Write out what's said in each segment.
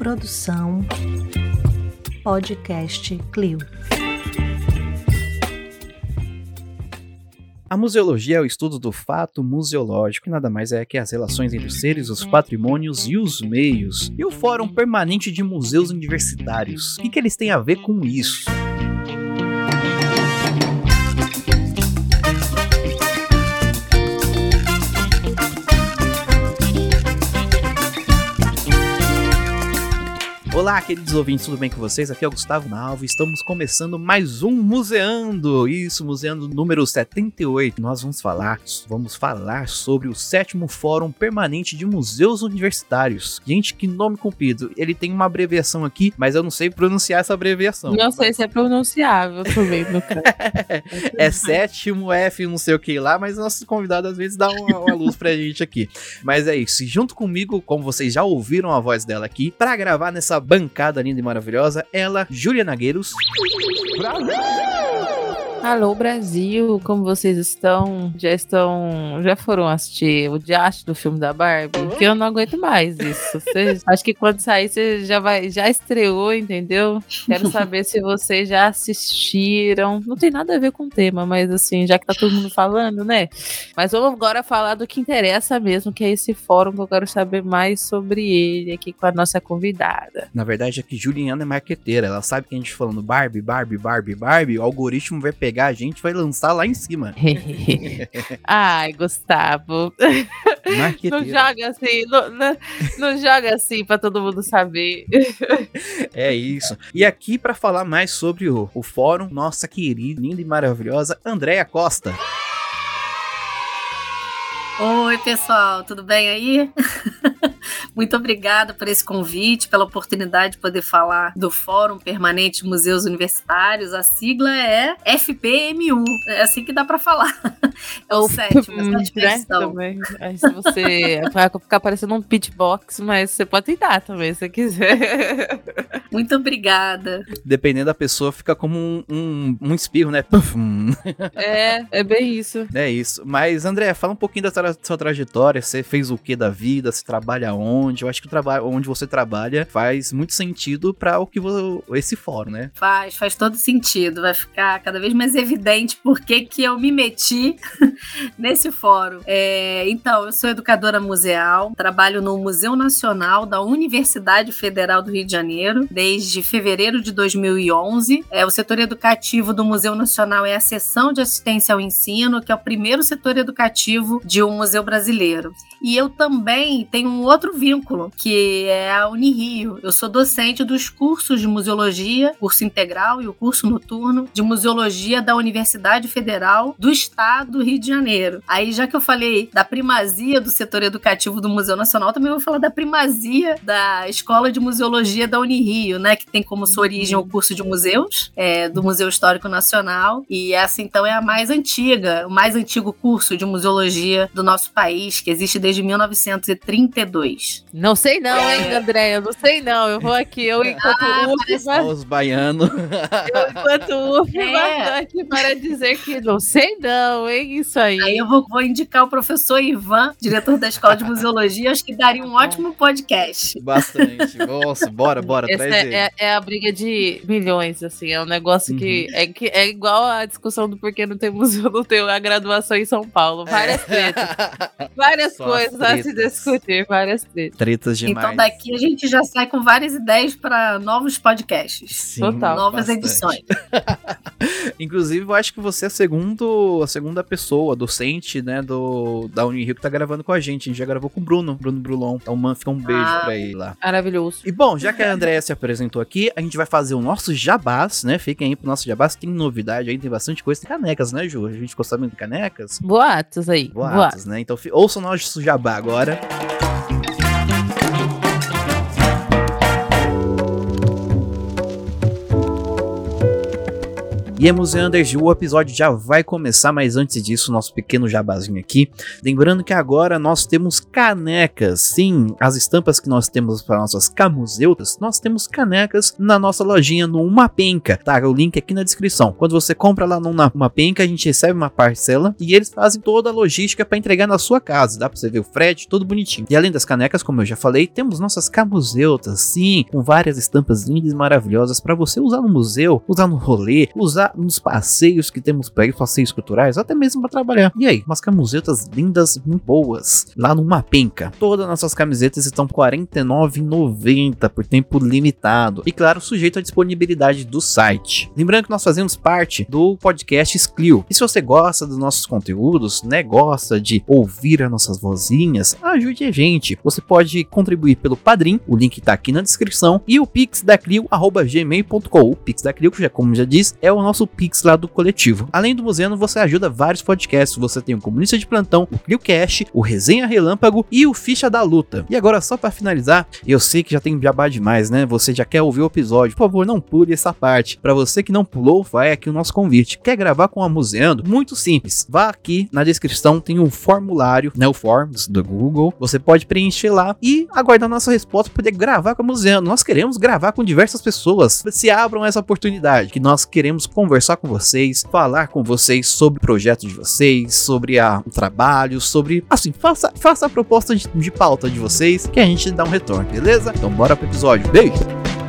Produção Podcast Clio. A museologia é o estudo do fato museológico, e nada mais é que as relações entre os seres, os patrimônios e os meios. E o Fórum Permanente de Museus Universitários. O que, que eles têm a ver com isso? Olá, queridos ouvintes, tudo bem com vocês? Aqui é o Gustavo Nalvo e estamos começando mais um Museando. Isso, Museando número 78. Nós vamos falar, vamos falar sobre o sétimo Fórum Permanente de Museus Universitários. Gente, que nome comprido. Ele tem uma abreviação aqui, mas eu não sei pronunciar essa abreviação. Não sei se é pronunciável também, no caso. é sétimo F, não sei o que lá, mas nossos convidados às vezes dão uma, uma luz pra gente aqui. Mas é isso. Junto comigo, como vocês já ouviram a voz dela aqui, para gravar nessa bancada linda e maravilhosa, ela, Júlia Nagueiros. Alô Brasil, como vocês estão? Já estão, já foram assistir o diacho do filme da Barbie? Porque eu não aguento mais isso. Você, acho que quando sair você já vai, já estreou, entendeu? Quero saber se vocês já assistiram. Não tem nada a ver com o tema, mas assim, já que tá todo mundo falando, né? Mas vamos agora falar do que interessa mesmo, que é esse fórum que eu quero saber mais sobre ele aqui com a nossa convidada. Na verdade é que Juliana é marqueteira, ela sabe que a gente falando Barbie, Barbie, Barbie, Barbie, o algoritmo vai pegar a gente vai lançar lá em cima. Ai, Gustavo. Não joga assim, não, não, não joga assim para todo mundo saber. É isso. E aqui para falar mais sobre o, o fórum, nossa querida, linda e maravilhosa Andréia Costa. Oi, pessoal, tudo bem aí? Muito obrigada por esse convite, pela oportunidade de poder falar do Fórum Permanente de Museus Universitários. A sigla é FPMU, é assim que dá para falar. É o sétimo. Né, aí se você vai ficar parecendo um pitbox, mas você pode tentar também, se quiser. Muito obrigada. Dependendo da pessoa, fica como um, um, um espirro, né? É, é bem isso. É isso. Mas, André, fala um pouquinho da sua trajetória. Você fez o que da vida? Você trabalha onde? Eu acho que o trabalho onde você trabalha faz muito sentido para o que esse fórum, né? Faz, faz todo sentido. Vai ficar cada vez mais evidente por que, que eu me meti nesse fórum. É, então, eu sou educadora museal, trabalho no Museu Nacional da Universidade Federal do Rio de Janeiro desde fevereiro de 2011. É, o setor educativo do Museu Nacional é a seção de assistência ao ensino, que é o primeiro setor educativo de um museu brasileiro. E eu também tenho um outro vínculo, que é a Unirio. Eu sou docente dos cursos de museologia, curso integral e o curso noturno de museologia da Universidade Federal do Estado do Rio de Janeiro. Aí, já que eu falei da primazia do setor educativo do Museu Nacional, também vou falar da primazia da Escola de Museologia da Unirio, né? Que tem como sua origem o curso de museus, é, do Museu Histórico Nacional. E essa, então, é a mais antiga, o mais antigo curso de museologia do nosso país, que existe desde 1932. Não sei não, hein, André? Eu não sei não. Eu vou aqui, eu enquanto Ah, UF, Os baianos. eu enquanto UF, É. bastante para dizer que não sei não, hein? Isso aí. Aí eu vou, vou indicar o professor Ivan, diretor da Escola de Museologia, acho que daria um ótimo podcast. Bastante. Nossa, bora, bora, Essa traz ele. é, é- é a briga de milhões, assim. É um negócio que, Uhum. é, que é igual a discussão do porquê não tem museu, não tem a graduação em São Paulo. Várias tretas. Várias É. Só as coisas a se discutir, várias tretas. Tretas demais. Então daqui a gente já sai com várias ideias para novos podcasts. Sim, Total. Novas bastante. edições. Inclusive, eu acho que você é a, segundo, a segunda pessoa, docente, né, do, da Unirio que tá gravando com a gente. A gente já gravou com o Bruno, Bruno Brulon. Então, man, fica um beijo Ah. pra ele lá. Maravilhoso. E bom, já que a Andréia se apresentou aqui, a gente vai fazer o nosso jabás, né? Fiquem aí pro nosso jabás. Tem novidade aí, tem bastante coisa. Tem canecas, né, Ju? A gente ficou sabendo de canecas? Boatos aí. Boatos. Boatos, né? Então, ouçam o nosso jabá agora. E é Museanders, o episódio já vai começar, mas antes disso, nosso pequeno jabazinho aqui. Lembrando que agora nós temos canecas. Sim, as estampas que nós temos para nossas camuseutas, nós temos canecas na nossa lojinha no Uma Penca, tá? O link aqui na descrição. Quando você compra lá no Uma Penca, a gente recebe uma parcela e eles fazem toda a logística para entregar na sua casa. Dá para você ver o frete, tudo bonitinho. E além das canecas, como eu já falei, temos nossas camuseutas, sim, com várias estampas lindas e maravilhosas para você usar no museu, usar no rolê, usar nos passeios que temos para ir, passeios culturais, até mesmo para trabalhar. E aí, umas camisetas lindas, muito boas, lá no Mapenca. Todas nossas camisetas estão R$ 49,90 por tempo limitado. E claro, sujeito à disponibilidade do site. Lembrando que nós fazemos parte do podcast Sclio. E se você gosta dos nossos conteúdos, né, gosta de ouvir as nossas vozinhas, ajude a gente. Você pode contribuir pelo Padrim, o link está aqui na descrição, e o pix da gmail.com. O pix da Clio, como já diz, é o nosso Pix lá do coletivo. Além do museu, você ajuda vários podcasts. Você tem o Comunista de Plantão, o ClioCast, o Resenha Relâmpago e o Ficha da Luta. E agora, só para finalizar, eu sei que já tem jabá demais, né? Você já quer ouvir o episódio. Por favor, não pule essa parte. Para você que não pulou, vai aqui o nosso convite. Quer gravar com a Museando? Muito simples. Vá aqui na descrição, tem um formulário, né? O Forms do Google. Você pode preencher lá e aguardar nossa resposta para poder gravar com a Museando. Nós queremos gravar com diversas pessoas. Se abram essa oportunidade, que nós queremos conversar com vocês, falar com vocês sobre o projeto de vocês, sobre o trabalho, sobre. Assim, faça, faça a proposta de, de pauta de vocês que a gente dá um retorno, beleza? Então bora pro episódio. Beijo!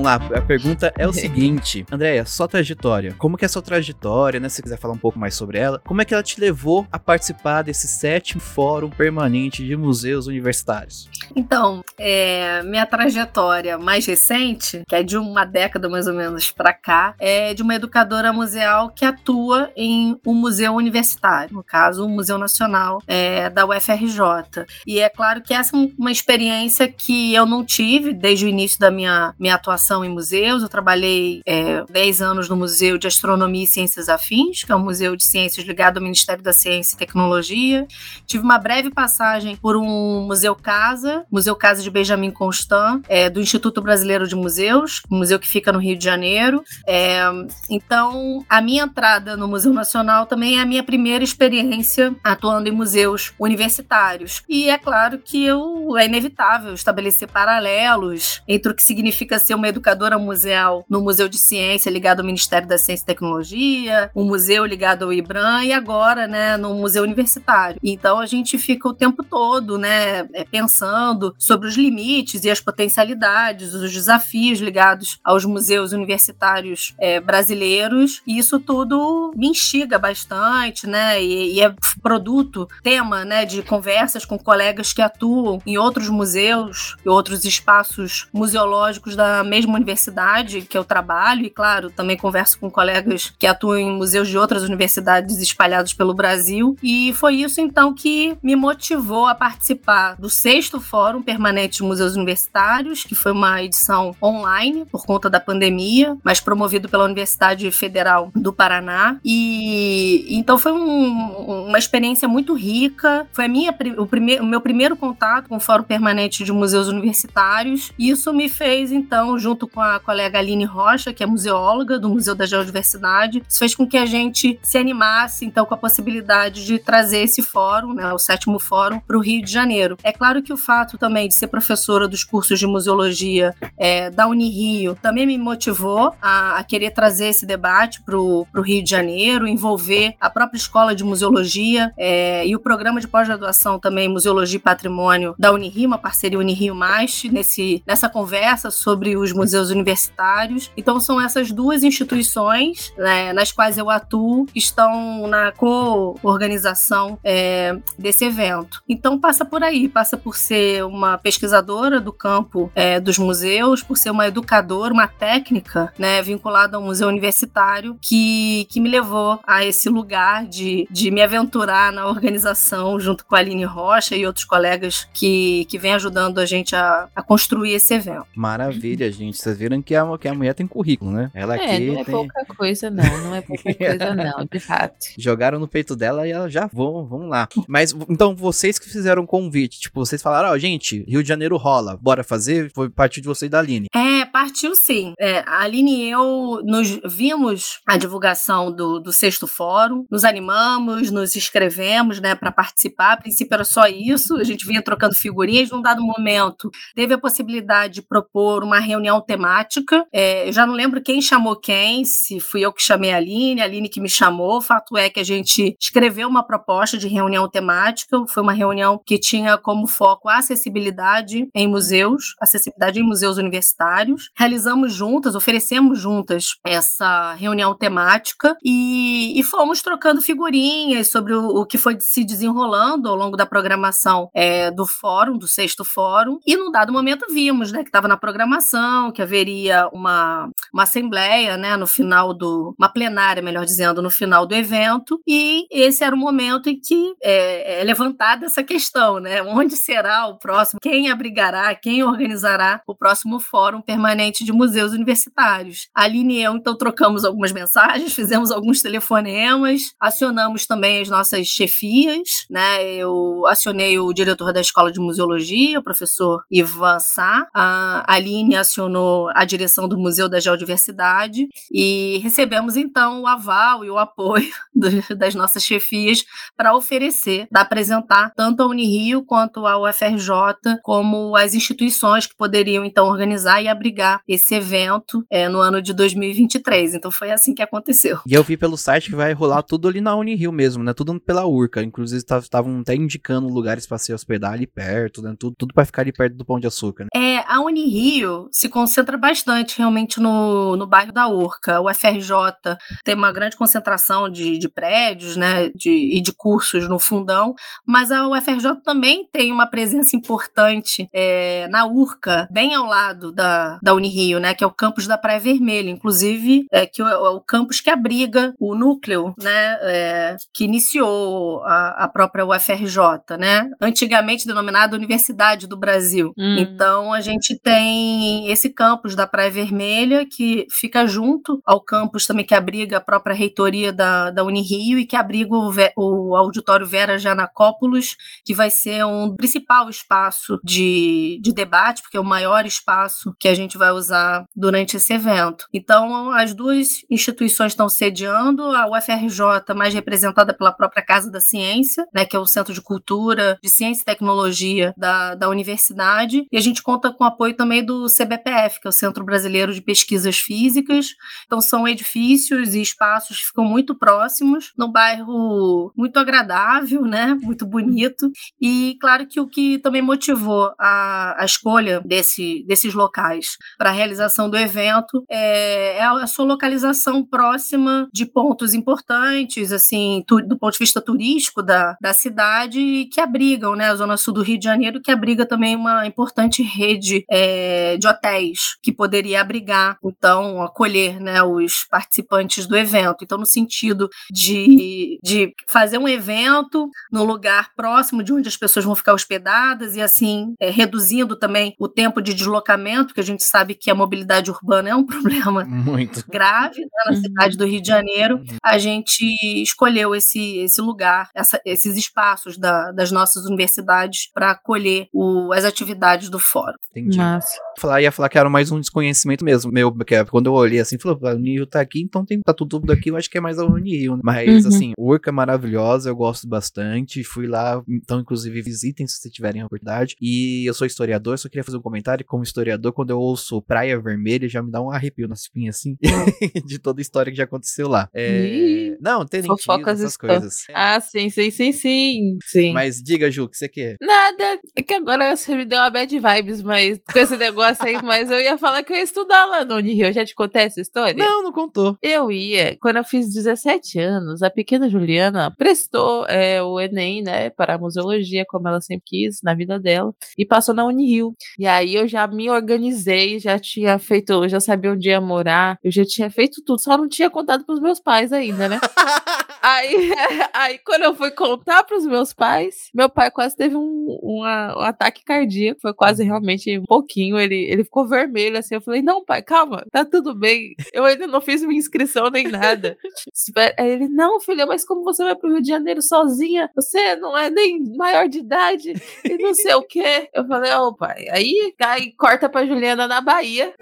Vamos lá, a pergunta é o seguinte, Andréia, sua trajetória, como que é a sua trajetória, né, se você quiser falar um pouco mais sobre ela, como é que ela te levou a participar desse sétimo fórum permanente de museus universitários? Então, é, minha trajetória mais recente, que é de uma década mais ou menos para cá, é de uma educadora museal que atua em um museu universitário, no caso, o um Museu Nacional é, da UFRJ. E é claro que essa é uma experiência que eu não tive desde o início da minha, minha atuação em museus. Eu trabalhei é, 10 anos no Museu de Astronomia e Ciências Afins, que é um museu de ciências ligado ao Ministério da Ciência e Tecnologia. Tive uma breve passagem por um Museu Casa, Museu Casa de Benjamin Constant, é, do Instituto Brasileiro de Museus, um museu que fica no Rio de Janeiro. É, então, a minha entrada no Museu Nacional também é a minha primeira experiência atuando em museus universitários. E é claro que eu, é inevitável estabelecer paralelos entre o que significa ser uma educadora museal no Museu de Ciência ligado ao Ministério da Ciência e Tecnologia, um museu ligado ao IBRAM e agora, né, no Museu Universitário. Então a gente fica o tempo todo, né, é, pensando sobre os limites e as potencialidades, os desafios ligados aos museus universitários é, brasileiros. E isso tudo me instiga bastante, né, e, e é produto, tema, né, de conversas com colegas que atuam em outros museus e outros espaços museológicos da mesma universidade que eu trabalho, e claro, também converso com colegas que atuam em museus de outras universidades espalhados pelo Brasil. E foi isso então que me motivou a participar do sexto Fórum Permanente de Museus Universitários, que foi uma edição online por conta da pandemia, mas promovido pela Universidade Federal do Paraná. E então foi um, uma experiência muito rica. Foi a minha, o, primeir, o meu primeiro contato com o Fórum Permanente de Museus Universitários. E isso me fez, então, junto com a colega Aline Rocha, que é museóloga do Museu da Geodiversidade. Isso fez com que a gente se animasse, então, com a possibilidade de trazer esse fórum, né, o sétimo fórum, para o Rio de Janeiro. É claro que o fato também de ser professora dos cursos de museologia é, da Unirio também me motivou a, a querer trazer esse debate para o Rio de Janeiro, envolver a própria escola de museologia é, e o programa de pós-graduação também Museologia e Patrimônio da Unirio, uma parceria Unirio Mais, nesse, nessa conversa sobre os museus universitários. Então são essas duas instituições né, nas quais eu atuo que estão na co-organização é, desse evento. Então passa por aí, passa por ser uma pesquisadora do campo é, dos museus, por ser uma educadora, uma técnica né, vinculada ao museu universitário que, que me levou a esse lugar de, de me aventurar na organização junto com a Aline Rocha e outros colegas que, que vêm ajudando a gente a, a construir esse evento. Maravilha, gente. Vocês viram que a, que a mulher tem currículo, né? Ela é, aqui não é tem... pouca coisa, não. Não é pouca coisa, não, de fato. Jogaram no peito dela e ela já vão, vamos lá. Mas então vocês que fizeram o convite, tipo, vocês falaram, ó, gente, Rio de Janeiro rola, bora fazer? Foi parte de vocês e da Aline. É, partiu sim. É, a Aline e eu nos vimos a divulgação do, do sexto fórum, nos animamos, nos inscrevemos, né, para participar. A princípio era só isso, a gente vinha trocando figurinhas. Num dado momento, teve a possibilidade de propor uma reunião temática. É, eu já não lembro quem chamou quem, se fui eu que chamei a Aline, a Aline que me chamou. O fato é que a gente escreveu uma proposta de reunião temática. Foi uma reunião que tinha como foco a acessibilidade em museus, acessibilidade em museus universitários. Realizamos juntas, oferecemos juntas essa reunião temática e, e fomos trocando figurinhas sobre o, o, que foi se desenrolando ao longo da programação é, do fórum, do sexto fórum. E num dado momento vimos, né, que estava na programação, que haveria uma, uma assembleia, né, no final do, uma plenária, melhor dizendo, no final do evento. E esse era o momento em que é, é levantada essa questão, né, onde será o próximo, quem abrigará, quem organizará o próximo fórum permanente de museus universitários. A Aline e eu, então, trocamos algumas mensagens, fizemos alguns telefonemas, acionamos também as nossas chefias, né? Eu acionei o diretor da Escola de Museologia, o professor Ivan Sá, a Aline acionou a direção do Museu da Geodiversidade e recebemos, então, o aval e o apoio do, das nossas chefias para oferecer, para apresentar tanto a Unirio quanto a UFRJ como as instituições que poderiam, então, organizar e abrigar esse evento é, no ano de 2023. Então foi assim que aconteceu. E eu vi pelo site que vai rolar tudo ali na Unirio mesmo, né? Tudo pela Urca. Inclusive estavam até indicando lugares para se hospedar ali perto, né? Tudo, tudo para ficar ali perto do Pão de Açúcar. Né? É, a Unirio se concentra bastante realmente no, no bairro da Urca. O FRJ tem uma grande concentração de, de prédios, né? De, e de cursos no fundão, mas a UFRJ também tem uma presença importante é, na Urca, bem ao lado da, da Unirio, né? Que é o campus da Praia Vermelha inclusive, é, que o, o campus que abriga o núcleo, né, é, que iniciou a, a, própria UFRJ, né, antigamente denominada Universidade do Brasil. Hum. Então, a gente tem esse campus da Praia Vermelha, que fica junto ao campus também que abriga a própria reitoria da, da Unirio e que abriga o, o auditório Vera Janacópolis, que vai ser um principal espaço de, de debate, porque é o maior espaço que a gente vai usar durante esse evento. Então, as duas instituições estão sediando, a UFRJ, mais representada pela própria Casa da Ciência, né, que é o Centro de Cultura, de Ciência e Tecnologia da, da universidade, e a gente conta com o apoio também do CBPF, que é o Centro Brasileiro de Pesquisas Físicas. Então, são edifícios e espaços que ficam muito próximos, num bairro muito agradável, né, muito bonito, e claro que o que também motivou a, a escolha desse, desses locais para a realização do evento é é a sua localização próxima de pontos importantes, assim, tu, do ponto de vista turístico da, da cidade, que abrigam, né, a zona sul do Rio de Janeiro, que abriga também uma importante rede é, de hotéis que poderia abrigar, então, acolher, né, os participantes do evento. Então, no sentido de, de fazer um evento no lugar próximo de onde as pessoas vão ficar hospedadas e, assim, é, reduzindo também o tempo de deslocamento, que a gente sabe que a mobilidade urbana é um problema Muito. grave né, na uhum. cidade do Rio de Janeiro, uhum. a gente escolheu esse, esse lugar, essa, esses espaços da, das nossas universidades para acolher o, as atividades do fórum. Entendi. Massa. Falar, ia falar que era mais um desconhecimento mesmo, meu, porque quando eu olhei assim, falou, a Unio tá aqui, então tem, tá tudo daqui, eu acho que é mais a Unio. Né? Mas, uhum. assim, Urca é maravilhosa, eu gosto bastante, fui lá, então, inclusive, visitem se vocês tiverem a oportunidade. E eu sou historiador, só queria fazer um comentário, como historiador, quando eu ouço Praia Vermelha, já me dá um arrepio nas espinha assim de toda a história que já aconteceu lá. É... Não, tem nem essas coisas. Ah, sim, sim, sim, sim, sim. Mas diga, Ju, o que você quer? Nada. É que agora você me deu uma bad vibes, mas com esse negócio aí, mas eu ia falar que eu ia estudar lá no Unirio. Eu já te contei essa história? Não, não contou. Eu ia. Quando eu fiz 17 anos, a pequena Juliana prestou é, o Enem, né, para a museologia, como ela sempre quis, na vida dela, e passou na Unirio. E aí eu já me organizei, já tinha feito, já sabia onde ia morar morar. Eu já tinha feito tudo, só não tinha contado pros meus pais ainda, né? Aí, aí, quando eu fui contar pros meus pais, meu pai quase teve um, uma, um ataque cardíaco. Foi quase realmente um pouquinho. Ele, ele ficou vermelho assim. Eu falei: Não, pai, calma, tá tudo bem. Eu ainda não fiz minha inscrição nem nada. Aí ele: Não, filha, mas como você vai pro Rio de Janeiro sozinha? Você não é nem maior de idade e não sei o quê. Eu falei: Ô, oh, pai, aí, aí corta pra Juliana na Bahia.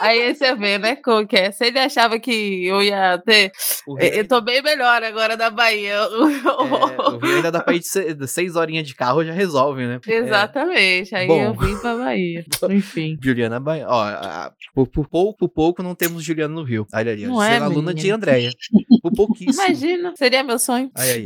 aí você vê, né, como que é. Se ele achava que eu ia ter. Eu tô bem melhor agora da Bahia. É, o Rio ainda dá pra ir de seis horinhas de carro, já resolve, né? Exatamente. É. Aí Bom. eu vim pra Bahia. Enfim. Juliana Bahia. Ó, por, por, pouco, por pouco não temos Juliana no Rio. Olha ali. Não é, aluna de Andréia. Por pouquíssimo. Imagina, seria meu sonho. Aí, aí.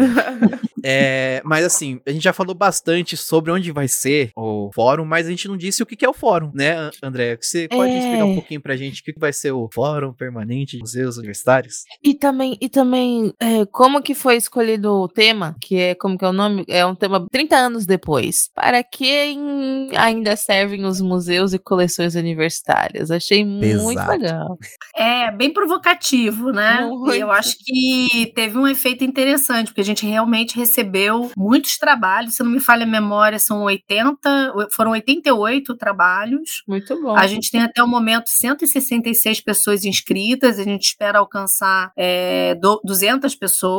É, mas assim, a gente já falou bastante sobre onde vai ser o fórum, mas a gente não disse o que é o fórum, né, André? Você pode é... explicar um pouquinho pra gente o que vai ser o fórum permanente de museus universitários? E também, e também é, como que foi escolhido o tema, que é, como que é o nome? É um tema 30 anos depois. Para quem ainda servem os museus e coleções universitárias? Achei Pesado. muito legal. É, bem provocativo, né? Muito. E eu acho que teve um efeito interessante, porque a gente realmente recebeu muitos trabalhos, se não me falha a memória, são 80, foram 88 trabalhos. Muito bom. A gente tem até o momento 166 pessoas inscritas, a gente espera alcançar é, 200 pessoas,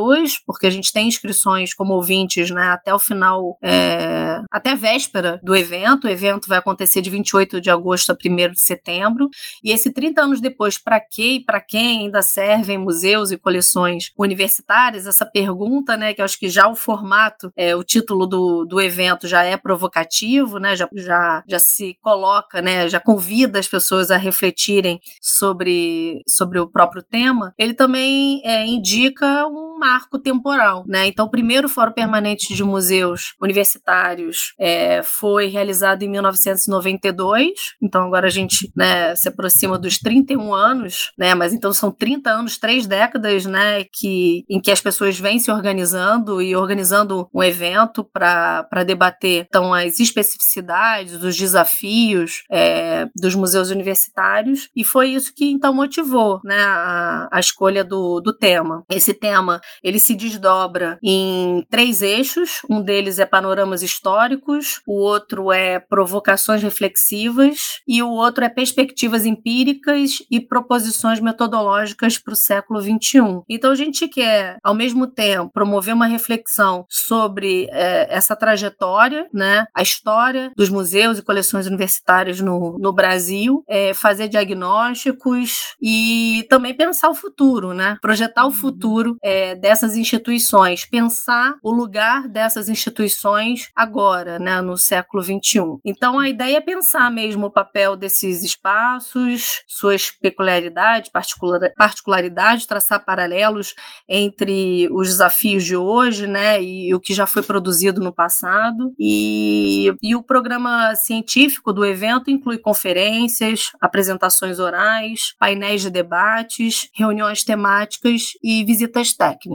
porque a gente tem inscrições como ouvintes, né, até o final, é, até véspera do evento. O evento vai acontecer de 28 de agosto a 1 de setembro. E esse 30 anos depois, para que e para quem ainda servem museus e coleções universitárias? Essa pergunta, né, que eu acho que já o formato, é, o título do, do evento já é provocativo, né? Já, já, já se coloca, né? Já convida as pessoas a refletirem sobre, sobre o próprio tema. Ele também é, indica um marco temporal, né? Então, o primeiro Fórum Permanente de Museus Universitários é, foi realizado em 1992. Então, agora a gente né, se aproxima dos 31 anos, né? Mas então são 30 anos, três décadas, né? Que, em que as pessoas vêm se organizando e organizando um evento para debater então, as especificidades, os desafios é, dos museus universitários, e foi isso que então motivou né, a, a escolha do, do tema. Esse tema ele se desdobra em três eixos, um deles é panoramas históricos, o outro é provocações reflexivas e o outro é perspectivas empíricas e proposições metodológicas para o século XXI. Então a gente quer, ao mesmo tempo, promover uma reflexão sobre é, essa trajetória, né, a história dos museus e coleções universitárias no, no Brasil, é, fazer diagnósticos e também pensar o futuro, né, projetar o uhum. futuro é, dessas instituições, pensar o lugar dessas instituições agora, né, no século XXI. Então a ideia é pensar mesmo o papel desses espaços, suas peculiaridades, particular, particularidades, traçar paralelos entre os desafios de hoje, né, e o que já foi produzido no passado. E, e o programa científico do evento inclui conferências, apresentações orais, painéis de debates, reuniões temáticas e visitas técnicas.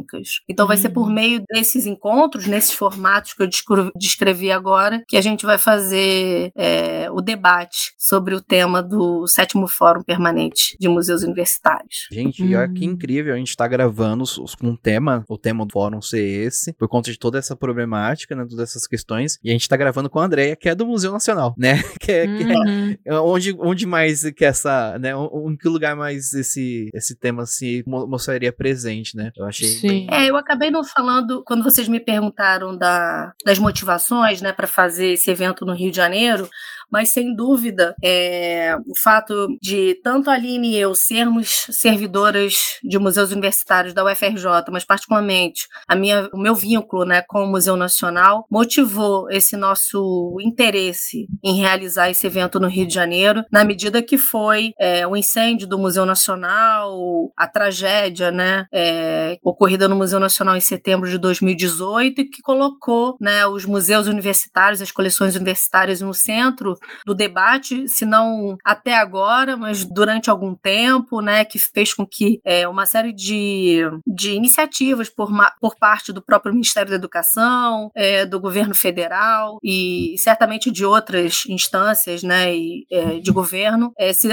Então, vai ser por uhum. meio desses encontros, nesses formatos que eu descrevi agora, que a gente vai fazer é, o debate sobre o tema do sétimo Fórum Permanente de Museus Universitários. Gente, olha que uhum. incrível, a gente está gravando com um tema, o tema do fórum ser esse, por conta de toda essa problemática, né, todas essas questões. E a gente tá gravando com a Andrea, que é do Museu Nacional, né? Que é, uhum. que é uhum. É onde, onde mais que essa, né? Em que lugar mais esse, esse tema se mostraria presente, né? Eu achei. Sim. Bem... É, eu acabei não falando, quando vocês me perguntaram da, das motivações, né, para fazer esse evento no Rio de Janeiro, mas sem dúvida é, o fato de tanto a Aline e eu sermos servidoras de museus universitários da UFRJ, mas particularmente a minha, o meu vínculo né, com o Museu Nacional, motivou esse nosso interesse em realizar esse evento no Rio de Janeiro, na medida que foi é, o incêndio do Museu Nacional, a tragédia né, é, ocorrida no Museu Nacional em setembro de 2018, e que colocou né, os museus universitários, as coleções universitárias no centro do debate, se não até agora, mas durante algum tempo, né, que fez com que é, uma série de, de iniciativas por, por parte do próprio Ministério da Educação, é, do governo federal e certamente de outras instâncias né, e, é, de governo é, se,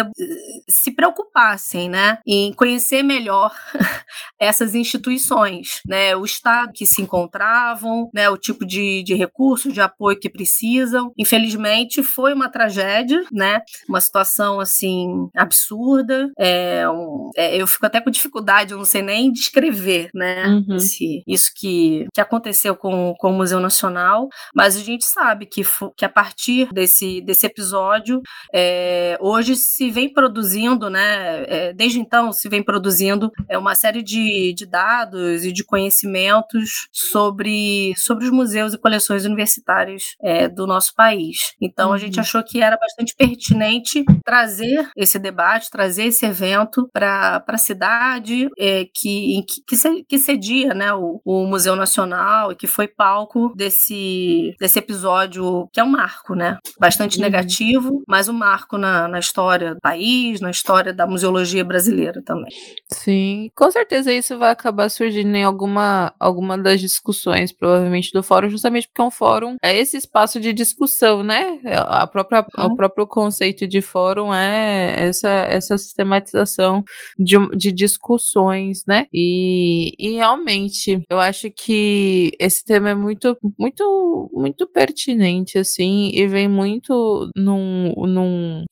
se preocupassem né, em conhecer melhor essas instituições, né, o estado que se encontravam, né, o tipo de, de recurso, de apoio que precisam. Infelizmente, foi uma tragédia, né, uma situação assim absurda. É, um, é, eu fico até com dificuldade, eu não sei nem descrever, né, uhum. esse, isso que, que aconteceu com, com o Museu Nacional, mas a gente sabe que, que a partir desse, desse episódio, é, hoje se vem produzindo, né, é, desde então se vem produzindo é, uma série de, de dados e de conhecimentos sobre, sobre os museus e coleções universitárias é, do nosso país. Então uhum. a gente. Achou que era bastante pertinente trazer esse debate, trazer esse evento para a cidade é, que, que, que cedia né, o, o Museu Nacional e que foi palco desse, desse episódio que é um marco, né? Bastante uhum. negativo, mas um marco na, na história do país, na história da museologia brasileira também. Sim, com certeza isso vai acabar surgindo em alguma, alguma das discussões, provavelmente, do fórum, justamente porque é um fórum, é esse espaço de discussão, né? A própria, uhum. O próprio conceito de fórum é essa, essa sistematização de, de discussões, né? E, e realmente, eu acho que esse tema é muito, muito, muito pertinente, assim, e vem muito num, num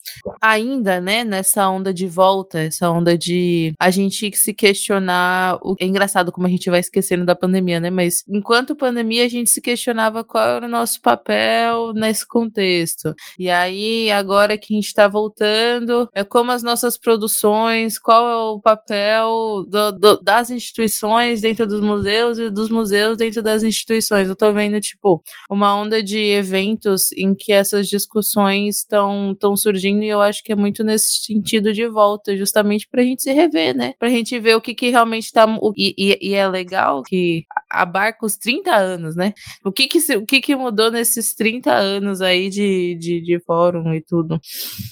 ainda, né, nessa onda de volta, essa onda de a gente se questionar. O, é engraçado como a gente vai esquecendo da pandemia, né? Mas enquanto pandemia, a gente se questionava qual era o nosso papel nesse contexto. E aí, agora que a gente está voltando, é como as nossas produções, qual é o papel do, do, das instituições dentro dos museus e dos museus dentro das instituições. Eu tô vendo, tipo, uma onda de eventos em que essas discussões estão surgindo e eu acho que é muito nesse sentido de volta, justamente pra gente se rever, né? Pra gente ver o que, que realmente tá. O, e, e, é legal que abarca os 30 anos, né? O que que, o que, que mudou nesses 30 anos aí de, de, de fórum e tudo?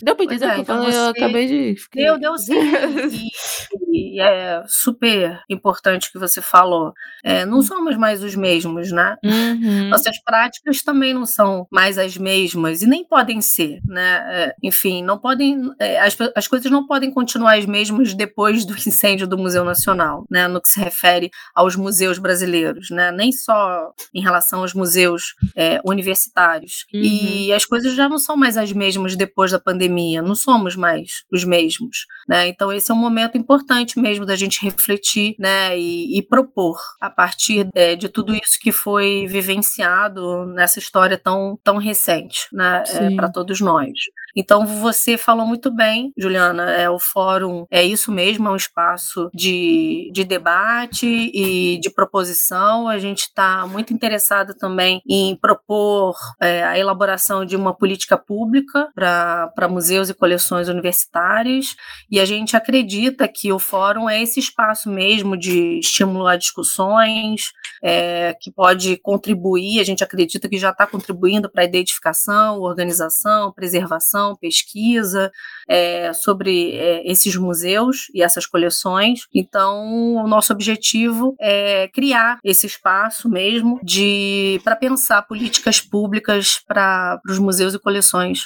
Deu pra entender é, o que eu então falei? Eu acabei de. Deu, deu sim. e, e, é super importante que você falou. É, não somos mais os mesmos, né? Uhum. Nossas práticas também não são mais as mesmas e nem podem ser, né? É, enfim, não podem. É, as, as coisas não podem continuar as mesmas depois do incêndio do Museu Nacional, né? No que se refere aos museus brasileiros, né? Nem só em relação aos museus é, universitários. Uhum. E as coisas já não são mais as mesmas depois da pandemia, não somos mais os mesmos, né? Então esse é um momento importante mesmo da gente refletir, né? E, e propor a partir é, de tudo isso que foi vivenciado nessa história tão, tão recente, né? É, para todos nós. Então você falou muito bem, Juliana, é o fórum é isso mesmo, é um espaço de, de debate e de proposição. A gente está muito interessado também em propor é, a elaboração de uma política pública para museus e coleções universitárias e a gente acredita que o fórum é esse espaço mesmo de estimular discussões, é, que pode contribuir, a gente acredita que já está contribuindo para a identificação, organização, preservação pesquisa é, sobre é, esses museus e essas coleções. Então, o nosso objetivo é criar esse espaço mesmo de para pensar políticas públicas para os museus e coleções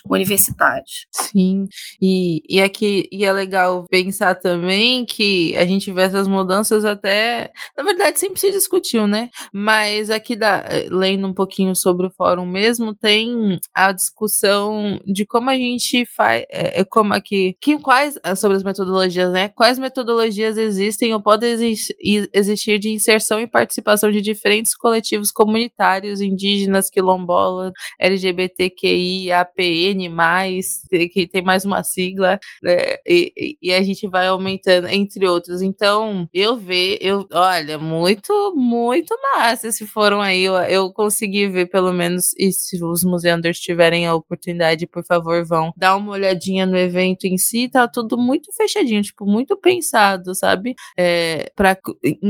universitárias. Sim, e, e aqui e é legal pensar também que a gente vê essas mudanças até, na verdade, sempre se discutiu, né? Mas aqui da, lendo um pouquinho sobre o fórum mesmo, tem a discussão de como a gente faz, é, é como aqui, que quais é, sobre as metodologias, né? Quais metodologias existem ou podem existir de inserção e participação de diferentes coletivos comunitários, indígenas, quilombolas, LGBTQI, APN+, que tem mais uma sigla, né? E, e, a gente vai aumentando, entre outros. Então, eu vejo, eu, olha, muito, muito massa se foram aí, eu, eu consegui ver pelo menos, e se os museanders tiverem a oportunidade, por favor, vão dar uma olhadinha no evento em si, tá tudo muito fechadinho, tipo, muito pensado, sabe? É, pra,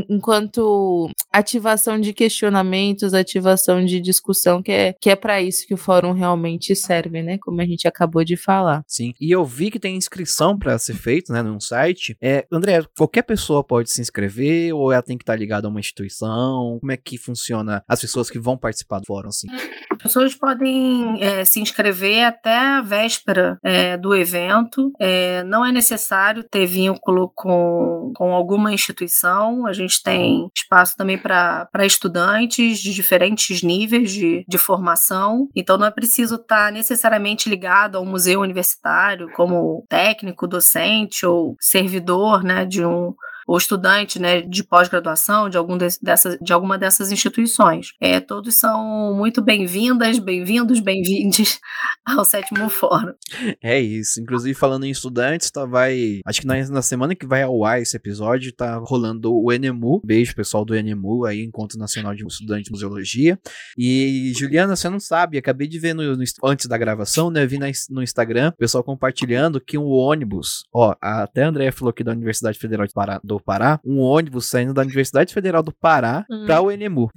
enquanto ativação de questionamentos, ativação de discussão, que é, que é para isso que o fórum realmente serve, né? Como a gente acabou de falar. Sim, e eu vi que tem inscrição para ser feito, né, num site. É, André, qualquer pessoa pode se inscrever ou ela tem que estar ligada a uma instituição? Como é que funciona as pessoas que vão participar do fórum, assim? As pessoas podem é, se inscrever até a véspera é, do evento. É, não é necessário ter vínculo com, com alguma instituição. A gente tem espaço também para estudantes de diferentes níveis de, de formação. Então não é preciso estar necessariamente ligado a um museu universitário, como técnico, docente ou servidor né, de um ou estudante né, de pós-graduação de, algum de, dessa, de alguma dessas instituições. É, todos são muito bem-vindas, bem-vindos, bem-vindes ao sétimo fórum. É isso. Inclusive, falando em estudantes, tá, vai. Acho que na, na semana que vai ao ar esse episódio, tá rolando o ENEMU. Beijo, pessoal do ENEMU, aí, Encontro Nacional de Estudantes de Museologia. E, Juliana, você não sabe, acabei de ver no, no, antes da gravação, né? Vi na, no Instagram, o pessoal compartilhando que um ônibus, ó, até a André falou aqui da Universidade Federal de Pará, do Pará, um ônibus saindo da Universidade Federal do Pará hum. para o Enemu.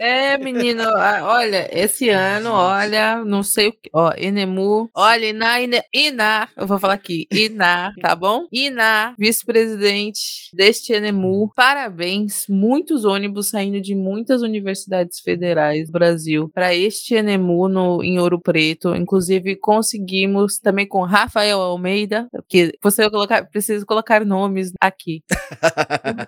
É, menino, olha, esse ano, olha, não sei o que, ó, Enemu, olha, Iná, Iná, Iná, eu vou falar aqui, Iná, tá bom? Iná, vice-presidente deste Enemu, parabéns, muitos ônibus saindo de muitas universidades federais do Brasil para este Enemu no, em Ouro Preto, inclusive conseguimos também com Rafael Almeida, que você colocar, precisa colocar nomes aqui.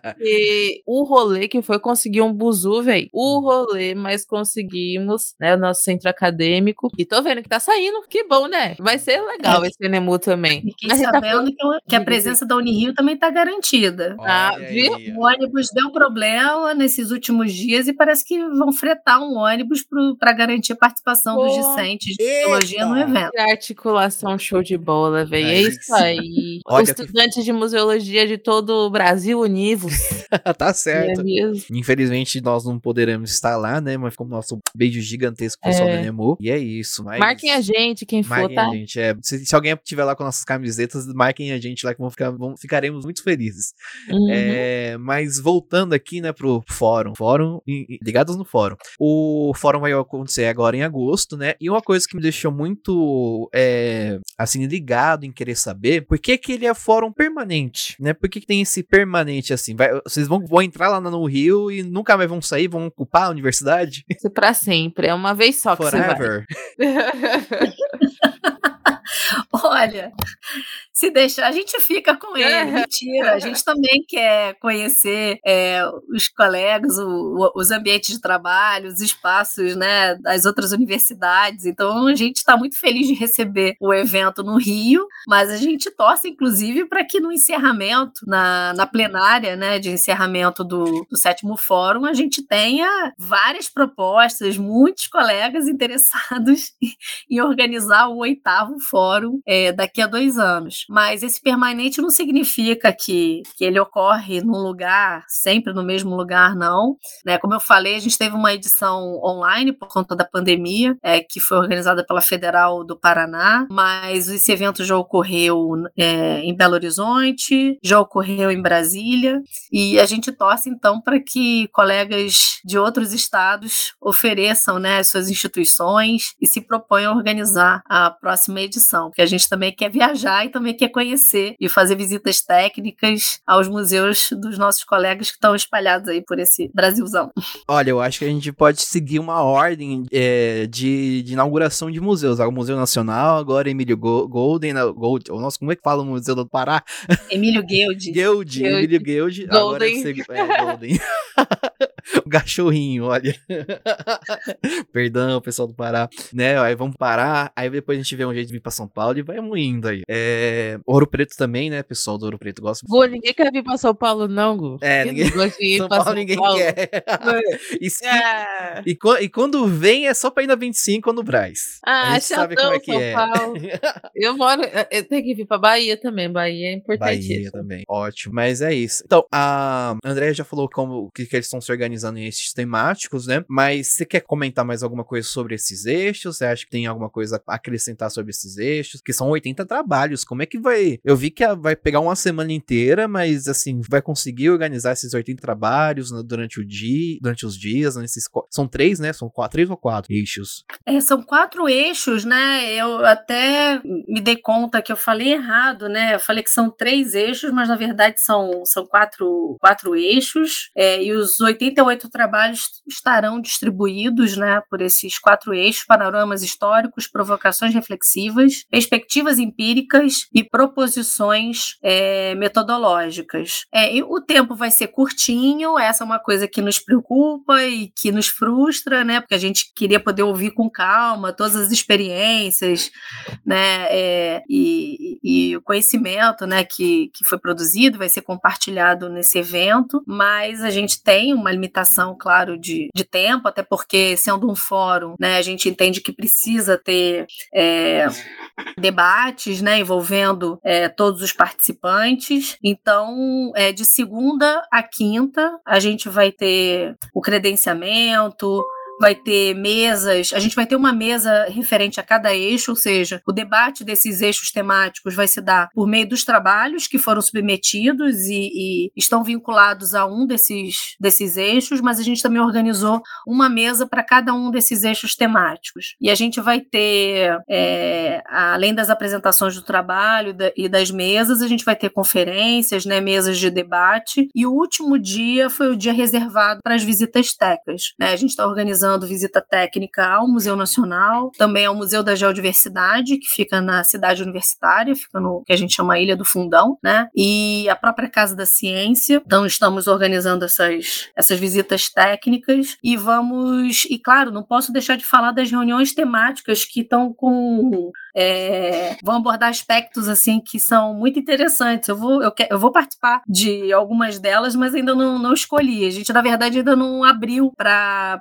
Porque o rolê que foi conseguir um buzu, velho, o rolê rolê, mas conseguimos, né? O nosso centro acadêmico. E tô vendo que tá saindo. Que bom, né? Vai ser legal é. esse Enemu também. Fiquei tá sabendo tá que a presença da Unirio também tá garantida. Ah, viu? O ônibus deu problema nesses últimos dias e parece que vão fretar um ônibus para garantir a participação Pô, dos discentes de psicologia no evento. Que articulação show de bola, velho. É, é isso aí. Olha, Estudantes de museologia de todo o Brasil univos. tá certo. É Infelizmente, nós não poderemos estar lá, né? Mas ficou um nosso beijo gigantesco pro pessoal é. do Nemo. E é isso. Mas... Marquem a gente, quem for, marquem tá? a gente, é. Se, se, alguém estiver lá com nossas camisetas, marquem a gente lá que vão ficar, vão, ficaremos muito felizes. Uhum. É, mas voltando aqui, né, pro fórum. Fórum, ligados no fórum. O fórum vai acontecer agora em agosto, né? E uma coisa que me deixou muito, é, assim, ligado em querer saber, por que que ele é fórum permanente, né? Por que, que tem esse permanente, assim? Vai, vocês vão, vão entrar lá no Rio e nunca mais vão sair, vão ocupar universidade? Isso pra sempre, é uma vez só que Forever. você vai. Olha, se deixar, a gente fica com ele. Mentira, a gente também quer conhecer é, os colegas, o, os ambientes de trabalho, os espaços né, das outras universidades. Então, a gente está muito feliz de receber o evento no Rio, mas a gente torce, inclusive, para que no encerramento, na, na plenária né, de encerramento do, do sétimo fórum, a gente tenha várias propostas, muitos colegas interessados em organizar o oitavo fórum é, daqui a dois anos. Mas esse permanente não significa que, que ele ocorre num lugar, sempre no mesmo lugar, não. Né? Como eu falei, a gente teve uma edição online por conta da pandemia, é, que foi organizada pela Federal do Paraná, mas esse evento já ocorreu é, em Belo Horizonte, já ocorreu em Brasília, e a gente torce então para que colegas de outros estados ofereçam né, as suas instituições e se proponham a organizar a próxima edição, porque a gente também quer viajar e também quer conhecer e fazer visitas técnicas aos museus dos nossos colegas que estão espalhados aí por esse Brasilzão. Olha, eu acho que a gente pode seguir uma ordem é, de, de, inauguração de museus. O Museu Nacional, agora Emílio Golden, Gold, o nosso, como é que fala o Museu do Pará? Emílio Guild. Guild, Emílio Guild. Agora é Golden. o cachorrinho, olha. Perdão, pessoal do Pará. Né, aí vamos parar, aí depois a gente vê um jeito de vir pra São Paulo e vai indo aí. É, Ouro Preto também, né, pessoal do Ouro Preto gosta. Gu, ninguém quer vir pra São Paulo não, Gu. É, ninguém... São, São Paulo, São ninguém Paulo. quer. e, se... é. e, e, quando vem é só pra ir na 25 ou no Braz. Ah, a sabe como é que São é. Paulo. eu moro, eu tenho que vir pra Bahia também, Bahia é importante. Bahia também, ótimo. Mas é isso. Então, a Andréia já falou como que, que eles estão se organizando em esses temáticos, né? Mas você quer comentar mais alguma coisa sobre esses eixos? Você acha que tem alguma coisa a acrescentar sobre esses eixos? Que são 80 trabalhos. Como é que vai. Eu vi que vai pegar uma semana inteira, mas assim, vai conseguir organizar esses 80 trabalhos né, durante o dia, durante os dias, nesses, são três, né? São quatro, três ou quatro eixos. É, são quatro eixos, né? Eu até me dei conta que eu falei errado, né? Eu falei que são três eixos, mas na verdade são, são quatro, quatro eixos. É, e os 88 trabalhos estarão distribuídos, né? Por esses quatro eixos: panoramas históricos, provocações reflexivas, perspectivas empíricas e proposições é, metodológicas. É, o tempo vai ser curtinho, essa é uma coisa que nos preocupa e que nos frustra, né? Porque a gente queria poder ouvir com calma todas as experiências, né? É, e, e, o conhecimento, né? Que, que foi produzido vai ser compartilhado nesse evento, mas a gente tem uma limitação, claro, de, de tempo, até porque sendo um fórum, né? A gente entende que precisa ter é, debates, né? Envolvendo é, todos os participantes. Então, é, de segunda a quinta, a gente vai ter o credenciamento, vai ter mesas, a gente vai ter uma mesa referente a cada eixo, ou seja, o debate desses eixos temáticos vai se dar por meio dos trabalhos que foram submetidos e, e estão vinculados a um desses, desses eixos, mas a gente também organizou uma mesa para cada um desses eixos temáticos. E a gente vai ter, é, além das apresentações do trabalho e das mesas, a gente vai ter conferências, né, mesas de debate, e o último dia foi o dia reservado para as visitas técnicas. Né? A gente está organizando realizando visita técnica ao Museu Nacional, também ao Museu da Geodiversidade, que fica na cidade universitária, fica no que a gente chama Ilha do Fundão, né? E a própria Casa da Ciência. Então estamos organizando essas, essas visitas técnicas e vamos, e claro, não posso deixar de falar das reuniões temáticas que estão com é, vão abordar aspectos assim que são muito interessantes. Eu vou, eu, eu vou participar de algumas delas, mas ainda não, não escolhi. A gente, na verdade, ainda não abriu para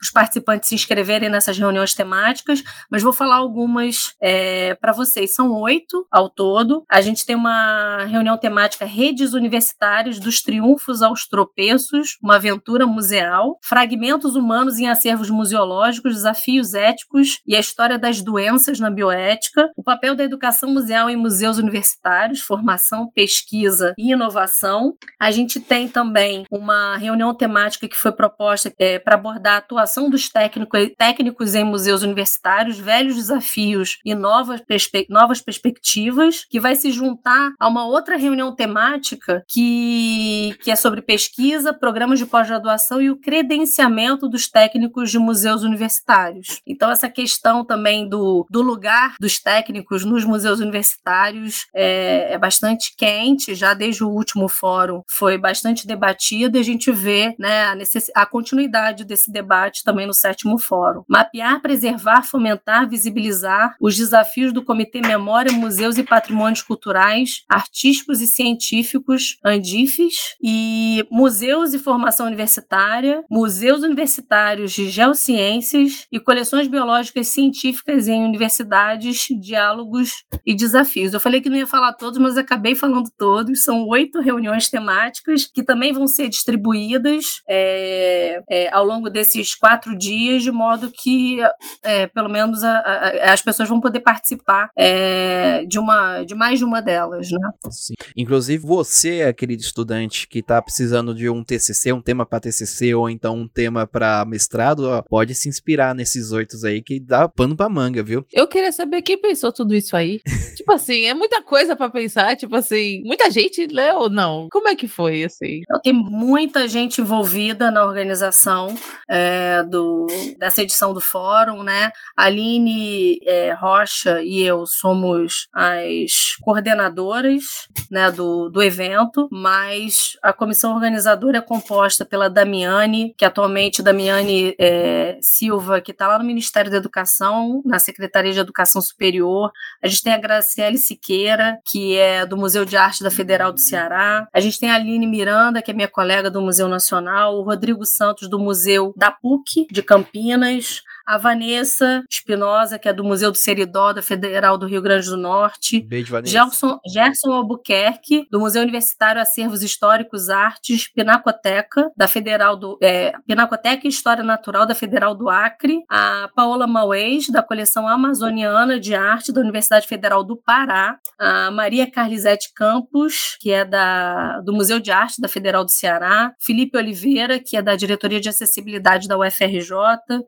os participantes se inscreverem nessas reuniões temáticas, mas vou falar algumas é, para vocês. São oito ao todo. A gente tem uma reunião temática Redes Universitárias dos Triunfos aos Tropeços, uma aventura museal, fragmentos humanos em acervos museológicos, desafios éticos e a história das doenças na bioética, o papel da educação museal em museus universitários, formação, pesquisa e inovação. A gente tem também uma reunião temática que foi proposta é, para abordar a atuação dos técnicos, técnicos em museus universitários, velhos desafios e novas, perspe novas perspectivas, que vai se juntar a uma outra reunião temática que, que é sobre pesquisa, programas de pós-graduação e o credenciamento dos técnicos de museus universitários. Então, essa questão também do, do lugar dos técnicos nos museus universitários é, é bastante quente, já desde o último fórum foi bastante debatido e a gente vê né, a, a continuidade desse debate também no sétimo fórum. Mapear, preservar, fomentar, visibilizar os desafios do Comitê Memória, Museus e Patrimônios Culturais, Artísticos e Científicos, ANDIFES, e Museus e Formação Universitária, Museus Universitários de Geociências e Coleções Biológicas Científicas em Universidades, Diálogos e Desafios. Eu falei que não ia falar todos, mas acabei falando todos. São oito reuniões temáticas que também vão ser distribuídas é, é, ao longo desses esses quatro dias, de modo que, é, pelo menos, a, a, as pessoas vão poder participar é, de, uma, de mais de uma delas, né? Sim. Inclusive, você, querido estudante, que está precisando de um TCC, um tema para TCC, ou então um tema para mestrado, ó, pode se inspirar nesses oito aí, que dá pano pra manga, viu? Eu queria saber quem pensou tudo isso aí. tipo assim, é muita coisa para pensar, tipo assim, muita gente leu ou não? Como é que foi, assim? Tem muita gente envolvida na organização. É, do, dessa edição do fórum, né? A Aline é, Rocha e eu somos as coordenadoras né, do, do evento, mas a comissão organizadora é composta pela Damiane, que atualmente Damiane é, Silva, que está lá no Ministério da Educação, na Secretaria de Educação Superior. A gente tem a Graciele Siqueira, que é do Museu de Arte da Federal do Ceará. A gente tem a Aline Miranda, que é minha colega do Museu Nacional, o Rodrigo Santos, do Museu da PUC de Campinas, a Vanessa Espinosa, que é do Museu do Seridó, da Federal do Rio Grande do Norte. Beijo, Vanessa. Gelson, Gerson Albuquerque, do Museu Universitário Acervos Históricos Artes, Pinacoteca, da Federal do. É, Pinacoteca e História Natural da Federal do Acre. A Paola Mauês, da coleção Amazoniana de Arte da Universidade Federal do Pará. A Maria Carlisete Campos, que é da, do Museu de Arte da Federal do Ceará. Felipe Oliveira, que é da Diretoria de Acessibilidade da UFRJ.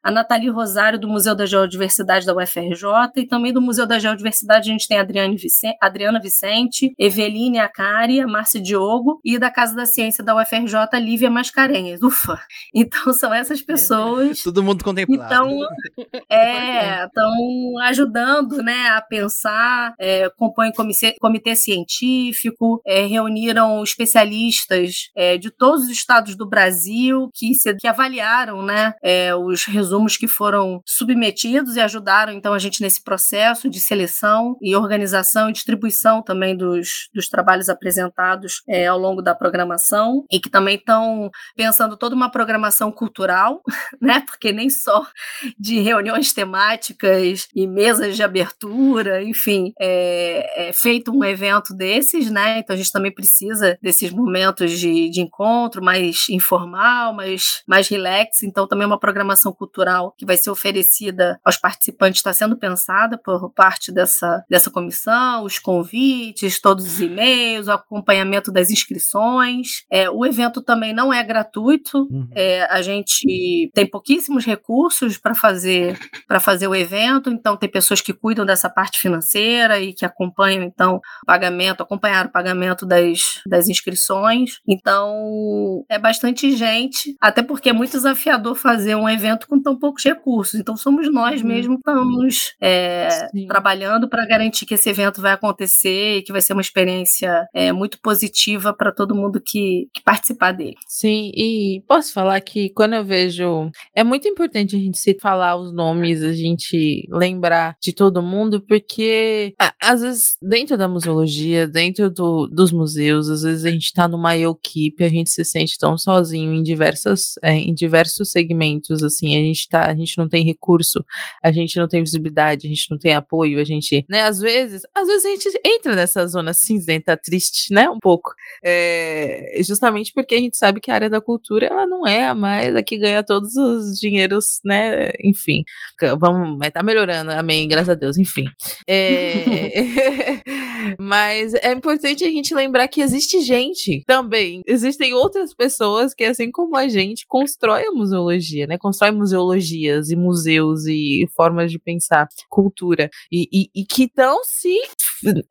A Nathalie Rosário, do Museu da Geodiversidade da UFRJ. E também do Museu da Geodiversidade a gente tem a Adriane Vicente, Adriana Vicente, Eveline Acari, a Márcia Diogo e da Casa da Ciência da UFRJ, Lívia Mascarenhas. Ufa! Então são essas pessoas. Todo mundo contemplado. Então, é, estão ajudando né, a pensar, é, compõem comitê, comitê científico, é, reuniram especialistas é, de todos os estados do Brasil que, se, que avaliaram né, é, os resumos que foram submetidos e ajudaram então a gente nesse processo de seleção e organização e distribuição também dos, dos trabalhos apresentados é, ao longo da programação e que também estão pensando toda uma programação cultural, né? Porque nem só de reuniões temáticas e mesas de abertura, enfim, é, é, feito um evento desses, né? Então a gente também precisa desses momentos de, de encontro mais informal, mais, mais relax. Então também uma programação cultural que vai ser oferecida aos participantes está sendo pensada por parte dessa, dessa comissão, os convites, todos os e-mails, o acompanhamento das inscrições. É, o evento também não é gratuito. Uhum. É, a gente tem pouquíssimos recursos para fazer para fazer o evento, então tem pessoas que cuidam dessa parte financeira e que acompanham então o pagamento, acompanhar o pagamento das, das inscrições. Então é bastante gente, até porque é muito desafiador fazer um evento com tão poucos recursos. Então somos nós uhum. mesmos que estamos é, trabalhando para garantir que esse evento vai acontecer e que vai ser uma experiência é, muito positiva para todo mundo que, que participar dele. Sim, e posso falar que quando eu vejo. É muito importante a gente se falar os nomes, a gente lembrar de todo mundo, porque às vezes dentro da museologia, dentro do, dos museus, às vezes a gente está numa equipe, a gente se sente tão sozinho em diversas, é, em diversos segmentos, assim, a gente tá, a gente não tem recurso, a gente não tem visibilidade, a gente não tem apoio, a gente, né, às vezes, às vezes a gente entra nessa zona cinzenta, triste, né, um pouco, é, justamente porque a gente sabe que a área da cultura, ela não é a mais a que ganha todos os dinheiros, né, enfim, vamos, vai tá melhorando, amém, graças a Deus, enfim. É... Mas é importante a gente lembrar que existe gente também. Existem outras pessoas que, assim como a gente, constroem a museologia, né? Constroem museologias e museus e formas de pensar cultura. E, e, e que estão se.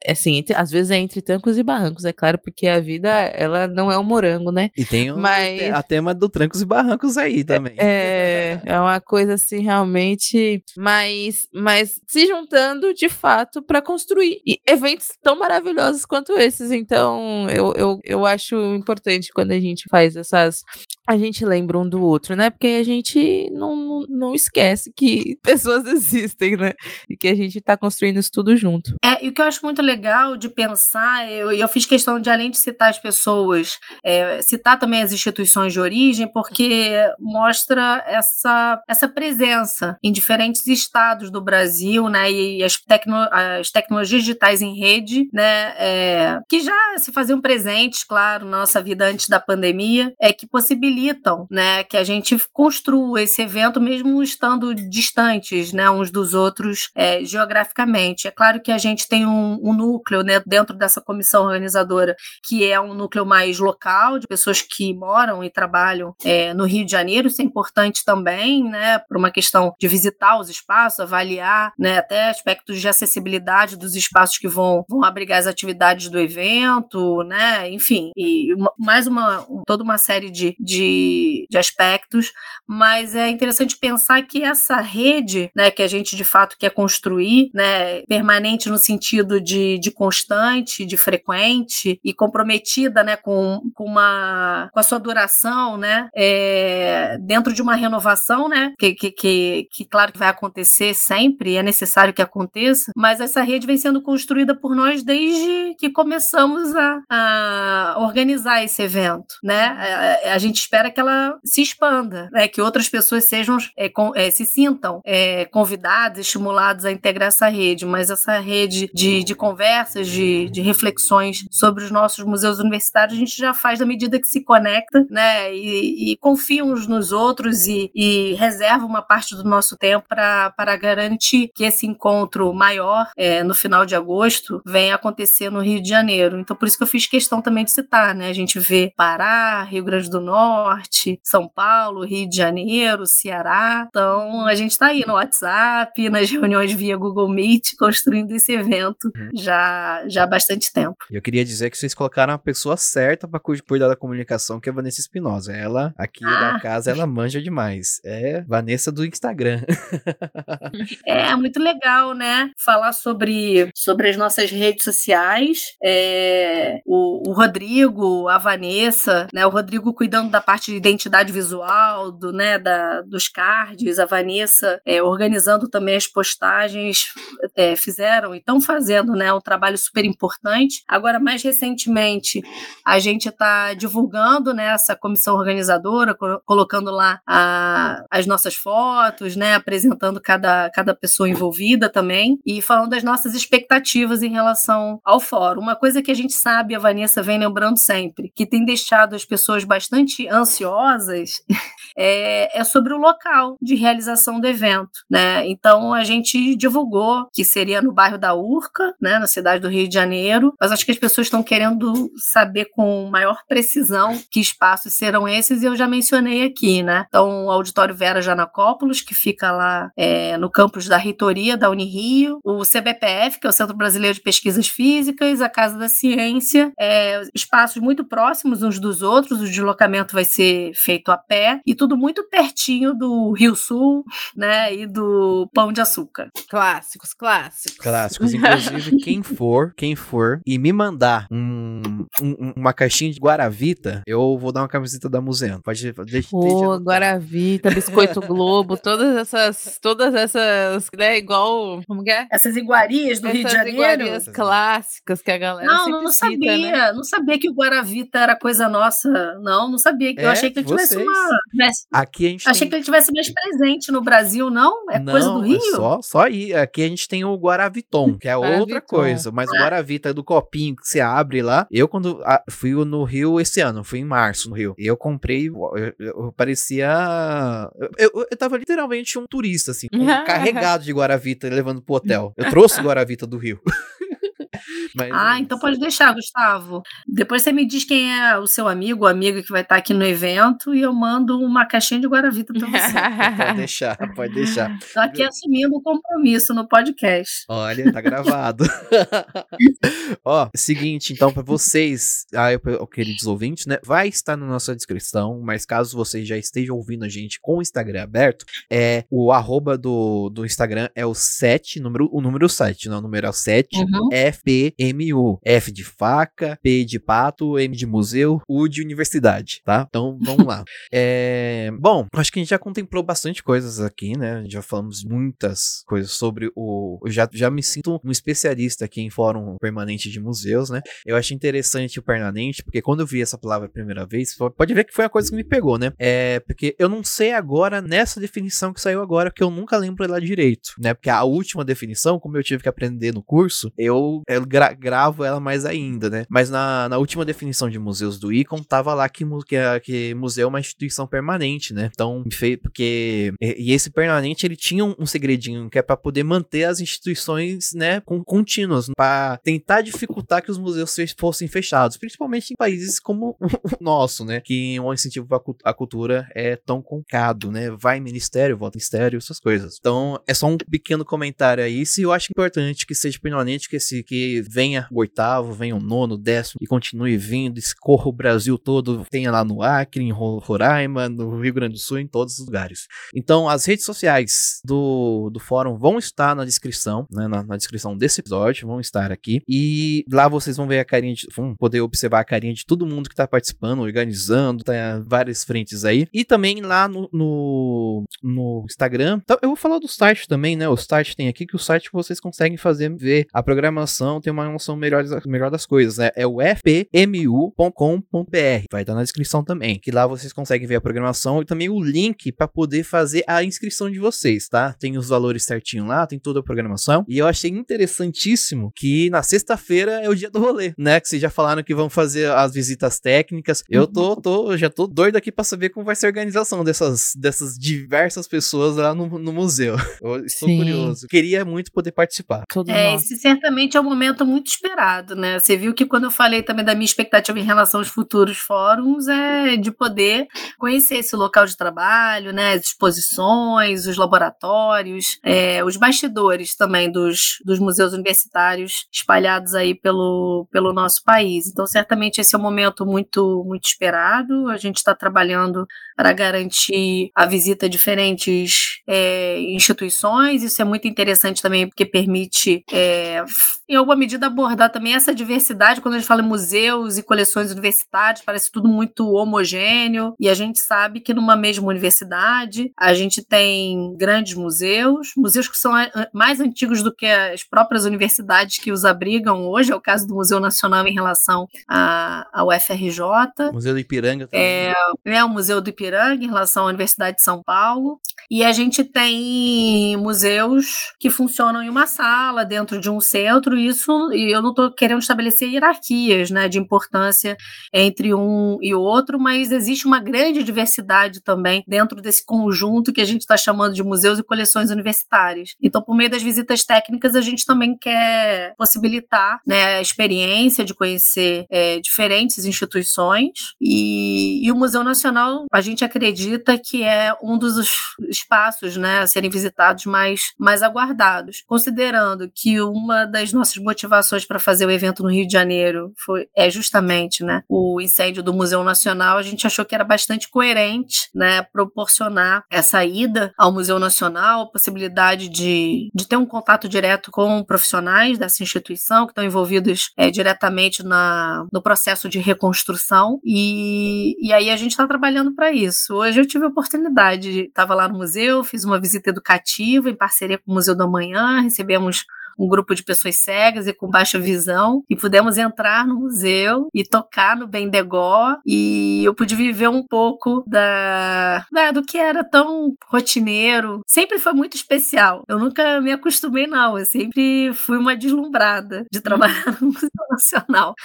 Assim, entre, às vezes é entre trancos e barrancos, é claro, porque a vida, ela não é um morango, né? E tem um, Mas... a tema do trancos e barrancos aí também. É, é uma coisa assim, realmente. Mas, mas se juntando de fato para construir e eventos tão maravilhosos quanto esses. Então, eu, eu, eu acho importante quando a gente faz essas. A gente lembra um do outro, né? Porque a gente não, não, esquece que pessoas existem, né? E que a gente está construindo isso tudo junto. É, e o que eu acho muito legal de pensar, eu, eu fiz questão de, além de citar as pessoas, é, citar também as instituições de origem, porque mostra essa, essa presença em diferentes estados do Brasil, né? E as, tecno, as tecnologias digitais em rede, né? É, que já se faziam presentes, claro, na nossa vida antes da pandemia, é que possibilitam, né? Que a gente construa esse evento mesmo estando distantes, né? Uns dos outros é, geograficamente. É claro que a gente tem um, um núcleo, né? Dentro dessa comissão organizadora que é um núcleo mais local de pessoas que moram e trabalham é, no Rio de Janeiro. Isso é importante também, né? Por uma questão de visitar os espaços, avaliar, né? Até aspectos de acessibilidade dos espaços que vão, vão abrigar as atividades do evento, né? Enfim, e mais uma toda uma série de, de, de aspectos, mas é interessante pensar que essa rede, né, que a gente de fato quer construir, né, permanente no sentido de, de constante, de frequente e comprometida, né, com, com uma com a sua duração, né, é, dentro de uma renovação, né, que, que, que, que claro que vai acontecer sempre, é necessário que aconteça, mas essa rede vem sendo construída por nós desde que começamos a, a organizar esse evento, né? A, a, gente espera que ela se expanda, né? que outras pessoas sejam é, com, é, se sintam é, convidados, estimulados a integrar essa rede, mas essa rede de, de conversas, de, de reflexões sobre os nossos museus universitários, a gente já faz da medida que se conecta, né? E, e confia uns nos outros e, e reserva uma parte do nosso tempo para garantir que esse encontro maior é, no final de agosto venha acontecer no Rio de Janeiro. Então, por isso que eu fiz questão também de citar, né? A gente vê Pará, Rio Grande do Norte, São Paulo, Rio de Janeiro, Ceará. Então, a gente está aí no WhatsApp, nas reuniões via Google Meet, construindo esse evento uhum. já, já há bastante tempo. Eu queria dizer que vocês colocaram a pessoa certa para cuidar da comunicação, que é a Vanessa Espinosa. Ela, aqui ah. da casa, ela manja demais. É Vanessa do Instagram. é muito legal, né? Falar sobre, sobre as nossas redes sociais. É, o, o Rodrigo, a Vanessa, né? O Rodrigo cuidando da parte de identidade visual, do, né, da, dos cards, a Vanessa é, organizando também as postagens, é, fizeram e estão fazendo né, um trabalho super importante. Agora, mais recentemente, a gente está divulgando né, essa comissão organizadora, colocando lá a, as nossas fotos, né, apresentando cada, cada pessoa envolvida também e falando das nossas expectativas em relação ao fórum. Uma coisa que a gente sabe, a Vanessa vem lembrando sempre, que tem deixado as pessoas bastante ansiosas, é, é sobre o local de realização do evento. Né? Então, a gente divulgou que seria no bairro da Urca, né, na cidade do Rio de Janeiro, mas acho que as pessoas estão querendo saber com maior precisão que espaços serão esses e eu já mencionei aqui, né? Então, o Auditório Vera Janacópolis, que fica lá é, no campus da reitoria da Unirio, o CBPF, que é o Centro Brasileiro de Pesquisas Físicas, a Casa da Ciência, é, espaços muito próximos uns dos outros, o deslocamento vai ser feito a pé e tudo muito pertinho do Rio Sul, né, e do Pão de Açúcar. Clássicos, clássicos. Clássicos, inclusive quem for, quem for e me mandar um, um, uma caixinha de Guaravita, eu vou dar uma camiseta da Museu. Pode deixar. Ô, Guaravita, Biscoito Globo, todas essas, todas essas, né, igual, como que é? Essas iguarias do essas Rio de Janeiro. iguarias clássicas que a galera Não, não cita, sabia, né? não sabia que o Guaravita era coisa nossa. Não, não sabia. É, eu achei que ele tivesse vocês. uma... Aqui a gente Achei tem... que ele tivesse mais presente no Brasil, não? É não, coisa do é Rio? É só, só aí. Aqui a gente tem o Guaraviton, que é outra coisa. Mas o Guaravita é do copinho que você abre lá. Eu, quando a, fui no Rio esse ano, fui em março no Rio. Eu comprei, eu, eu, eu parecia. Eu, eu, tava literalmente um turista, assim, um carregado de Guaravita levando pro hotel. Eu trouxe Guaravita do Rio. Mas, ah, então pode deixar, Gustavo. Depois você me diz quem é o seu amigo ou amiga que vai estar aqui no evento e eu mando uma caixinha de Guaravita para você. pode deixar, pode deixar. Tô aqui assumindo o compromisso no podcast. Olha, tá gravado. Ó, seguinte, então, para vocês, aí, queridos ouvintes, né, vai estar na nossa descrição, mas caso vocês já estejam ouvindo a gente com o Instagram aberto, é o arroba do, do Instagram é o 7, número, o número 7, não, o número é o 7, uhum. FP MU. F de faca, P de pato, M de museu, U de universidade, tá? Então vamos lá. É, bom, acho que a gente já contemplou bastante coisas aqui, né? Já falamos muitas coisas sobre o. Eu já, já me sinto um especialista aqui em fórum permanente de museus, né? Eu acho interessante o permanente, porque quando eu vi essa palavra a primeira vez, pode ver que foi a coisa que me pegou, né? É porque eu não sei agora nessa definição que saiu agora, que eu nunca lembro ela direito, né? Porque a última definição, como eu tive que aprender no curso, eu, eu gra gravo ela mais ainda, né? Mas na, na última definição de museus do ICON, tava lá que, que, que museu é uma instituição permanente, né? Então, porque. E, e esse permanente ele tinha um, um segredinho que é para poder manter as instituições, né, com, contínuas, para tentar dificultar que os museus fossem fechados, principalmente em países como o nosso, né? Que um incentivo à cultura é tão concado, né? Vai ministério, volta ministério, essas coisas. Então, é só um pequeno comentário aí. Se eu acho importante que seja permanente, que, esse, que venha o oitavo, venha o nono, décimo e continue vindo, escorra o Brasil todo, tenha lá no Acre, em Roraima, no Rio Grande do Sul, em todos os lugares. Então, as redes sociais do, do fórum vão estar na descrição, né, na, na, descrição desse episódio, vão estar aqui. E lá vocês vão ver a carinha de, vão poder observar a carinha de todo mundo que tá participando, organizando, tá várias frentes aí. E também lá no, no, no Instagram. Então, eu vou falar do site também, né? O site tem aqui que o site vocês conseguem fazer ver a programação, tem uma não são melhores, melhor das coisas, né? É o fpmu.com.br. Vai estar na descrição também. Que lá vocês conseguem ver a programação e também o link para poder fazer a inscrição de vocês, tá? Tem os valores certinho lá, tem toda a programação. E eu achei interessantíssimo que na sexta-feira é o dia do rolê, né? Que vocês já falaram que vão fazer as visitas técnicas. Eu tô, tô já tô doido aqui para saber como vai ser a organização dessas, dessas diversas pessoas lá no, no museu. Eu estou Sim. curioso. Queria muito poder participar. é, esse certamente é um momento muito esperado, né? Você viu que quando eu falei também da minha expectativa em relação aos futuros fóruns é de poder conhecer esse local de trabalho, né? As exposições, os laboratórios, é, os bastidores também dos, dos museus universitários espalhados aí pelo, pelo nosso país. Então, certamente esse é um momento muito, muito esperado. A gente está trabalhando para garantir a visita a diferentes é, instituições. Isso é muito interessante também, porque permite, é, em alguma medida, abordar também essa diversidade. Quando a gente fala em museus e coleções universitárias, parece tudo muito homogêneo. E a gente sabe que numa mesma universidade a gente tem grandes museus, museus que são mais antigos do que as próprias universidades que os abrigam hoje. É o caso do Museu Nacional em relação ao FRJ. Museu do Ipiranga também. É, é o Museu do Ipiranga Em relação à Universidade de São Paulo. E a gente tem museus que funcionam em uma sala, dentro de um centro, e isso, e eu não estou querendo estabelecer hierarquias né, de importância entre um e outro, mas existe uma grande diversidade também dentro desse conjunto que a gente está chamando de museus e coleções universitárias. Então, por meio das visitas técnicas, a gente também quer possibilitar né, a experiência de conhecer é, diferentes instituições, e, e o Museu Nacional, a gente gente acredita que é um dos espaços né, a serem visitados mais, mais aguardados. Considerando que uma das nossas motivações para fazer o evento no Rio de Janeiro foi, é justamente né, o incêndio do Museu Nacional, a gente achou que era bastante coerente né, proporcionar essa ida ao Museu Nacional, a possibilidade de, de ter um contato direto com profissionais dessa instituição que estão envolvidos é, diretamente na, no processo de reconstrução. E, e aí a gente está trabalhando para isso isso. Hoje eu tive a oportunidade, estava lá no museu, fiz uma visita educativa em parceria com o Museu da Manhã, recebemos um grupo de pessoas cegas e com baixa visão e pudemos entrar no museu e tocar no Bendegó e eu pude viver um pouco da, da, do que era tão rotineiro. Sempre foi muito especial. Eu nunca me acostumei não, eu sempre fui uma deslumbrada de trabalhar no Museu Nacional,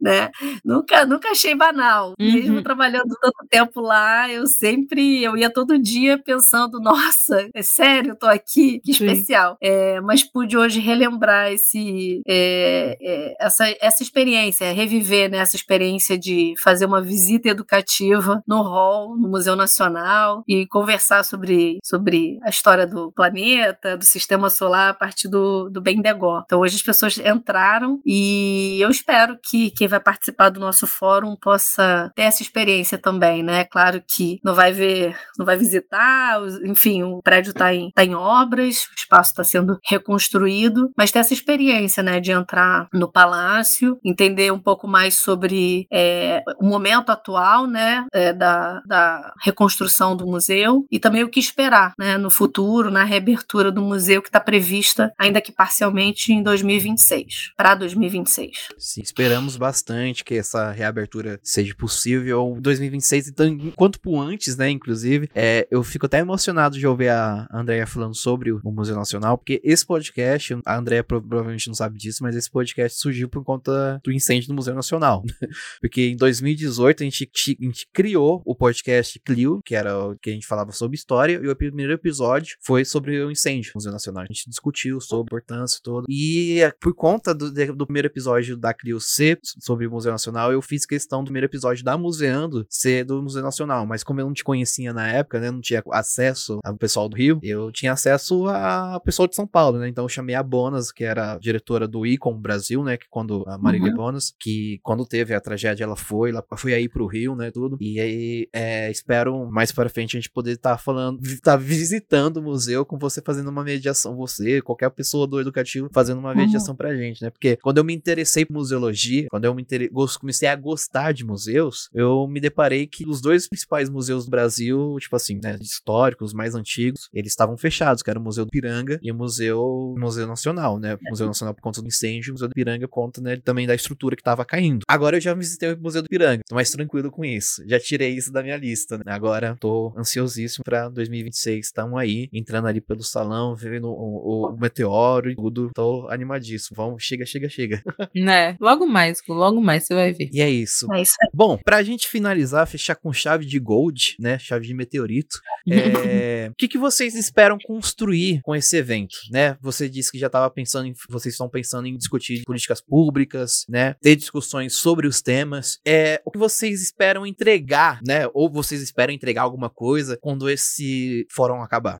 né? Nunca, nunca achei banal. Uhum. Mesmo trabalhando tanto tempo lá, eu sempre eu ia todo dia pensando, nossa, é sério, eu tô aqui, que especial. É, mas pude hoje relembrar esse, é, é, essa, essa experiência, reviver né, essa experiência de fazer uma visita educativa no hall, no Museu Nacional, e conversar sobre, sobre a história do planeta, do sistema solar, a partir do, do Bendegó. Então, hoje as pessoas entraram e eu espero que quem vai participar do nosso fórum possa ter essa experiência também, né? Claro que não vai ver, não vai visitar, enfim, o prédio está em, tá em obras, o espaço está sendo reconstruído, mas ter essa experiência, né, de entrar no palácio, entender um pouco mais sobre é, o momento atual, né, é, da, da reconstrução do museu e também o que esperar, né, no futuro, na reabertura do museu que está prevista, ainda que parcialmente, em 2026, para 2026. Sim, esperamos bastante que essa reabertura seja possível em 2026, então, enquanto por antes, né, inclusive, é, eu fico até emocionado de ouvir a Andrea falando sobre o Museu Nacional, porque esse podcast, a André provavelmente não sabe disso, mas esse podcast surgiu por conta do incêndio no Museu Nacional. Porque em 2018 a gente, a gente criou o podcast Clio, que era o que a gente falava sobre história, e o primeiro episódio foi sobre o incêndio no Museu Nacional. A gente discutiu sobre a importância toda. E é, por conta do, do primeiro episódio da Clio ser sobre o Museu Nacional, eu fiz questão do primeiro episódio da Museando ser do Museu Nacional. Mas como eu não te conhecia na época, né? Não tinha acesso ao pessoal do Rio, eu tinha acesso ao pessoal de São Paulo, né? Então eu chamei a Bonas, que era diretora do Icon Brasil, né? Que quando a Marília uhum. Bonas, que quando teve a tragédia, ela foi, ela foi aí pro Rio, né? Tudo. E aí é, espero mais para frente a gente poder estar tá falando, estar tá visitando o museu com você fazendo uma mediação, você, qualquer pessoa do educativo fazendo uma mediação uhum. pra gente, né? Porque quando eu me interessei por museologia, quando eu me inter... comecei a gostar de museus, eu me deparei que os dois principais museus do Brasil, tipo assim, né, históricos, mais antigos, eles estavam fechados, que era o Museu do Piranga e o Museu, Museu Nacional, né? O Museu Nacional por conta do incêndio, o Museu do Piranga por conta, né, também da estrutura que estava caindo. Agora eu já visitei o Museu do Piranga, tô mais tranquilo com isso. Já tirei isso da minha lista, né? Agora tô ansiosíssimo para 2026. Estamos aí, entrando ali pelo salão, vendo o, o, o meteoro e tudo. Tô animadíssimo. Vamos, chega, chega, chega. Né? Logo mais, logo mais você vai ver. E é isso. É isso aí. Bom, pra gente finalizar, fechar com chave de gold, né? Chave de meteorito. É... o que, que vocês esperam construir com esse evento, né? Você disse que já estava pensando em, vocês estão pensando em discutir políticas públicas, né? Ter discussões sobre os temas. É, o que vocês esperam entregar, né? Ou vocês esperam entregar alguma coisa quando esse fórum acabar?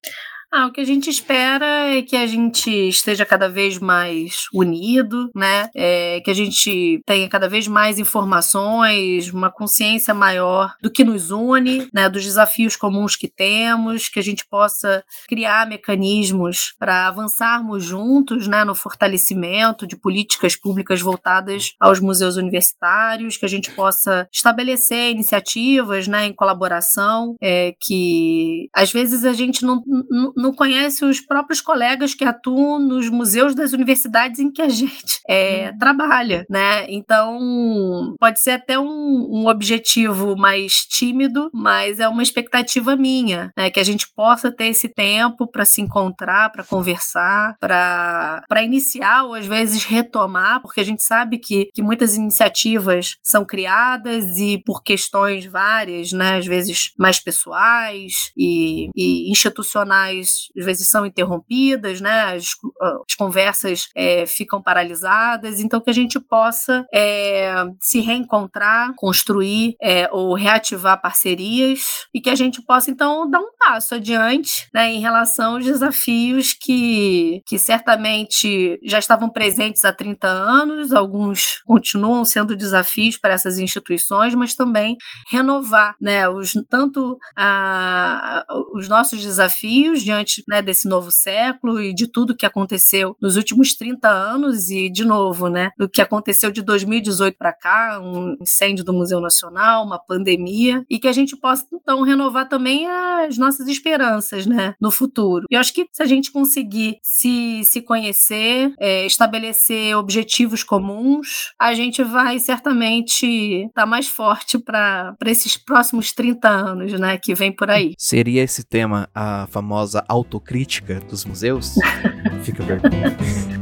Ah, o que a gente espera é que a gente esteja cada vez mais unido, né? É, que a gente tenha cada vez mais informações, uma consciência maior do que nos une, né? Dos desafios comuns que temos, que a gente possa criar mecanismos para avançarmos juntos, né? No fortalecimento de políticas públicas voltadas aos museus universitários, que a gente possa estabelecer iniciativas, né? Em colaboração, é, que às vezes a gente não, não não conhece os próprios colegas que atuam nos museus das universidades em que a gente é, trabalha, né? Então, pode ser até um, um, objetivo mais tímido, mas é uma expectativa minha, né? Que a gente possa ter esse tempo para se encontrar, para conversar, para iniciar ou às vezes retomar, porque a gente sabe que, que muitas iniciativas são criadas e por questões várias, né? Às vezes mais pessoais e, e institucionais às vezes são interrompidas, né? As, as conversas é, ficam paralisadas, então que a gente possa é, se reencontrar, construir é, ou reativar parcerias e que a gente possa então dar um passo adiante, né? Em relação aos desafios que, que certamente já estavam presentes há 30 anos, alguns continuam sendo desafios para essas instituições, mas também renovar, né? Os, tanto a, os nossos desafios diante diante né, desse novo século e de tudo que aconteceu nos últimos 30 anos e, de novo, né, do que aconteceu de 2018 para cá, um incêndio do Museu Nacional, uma pandemia, e que a gente possa, então, renovar também as nossas esperanças né, no futuro. E eu acho que se a gente conseguir se, se conhecer, é, estabelecer objetivos comuns, a gente vai certamente estar tá mais forte para esses próximos 30 anos né, que vem por aí. Seria esse tema a famosa autocrítica dos museus? Fica a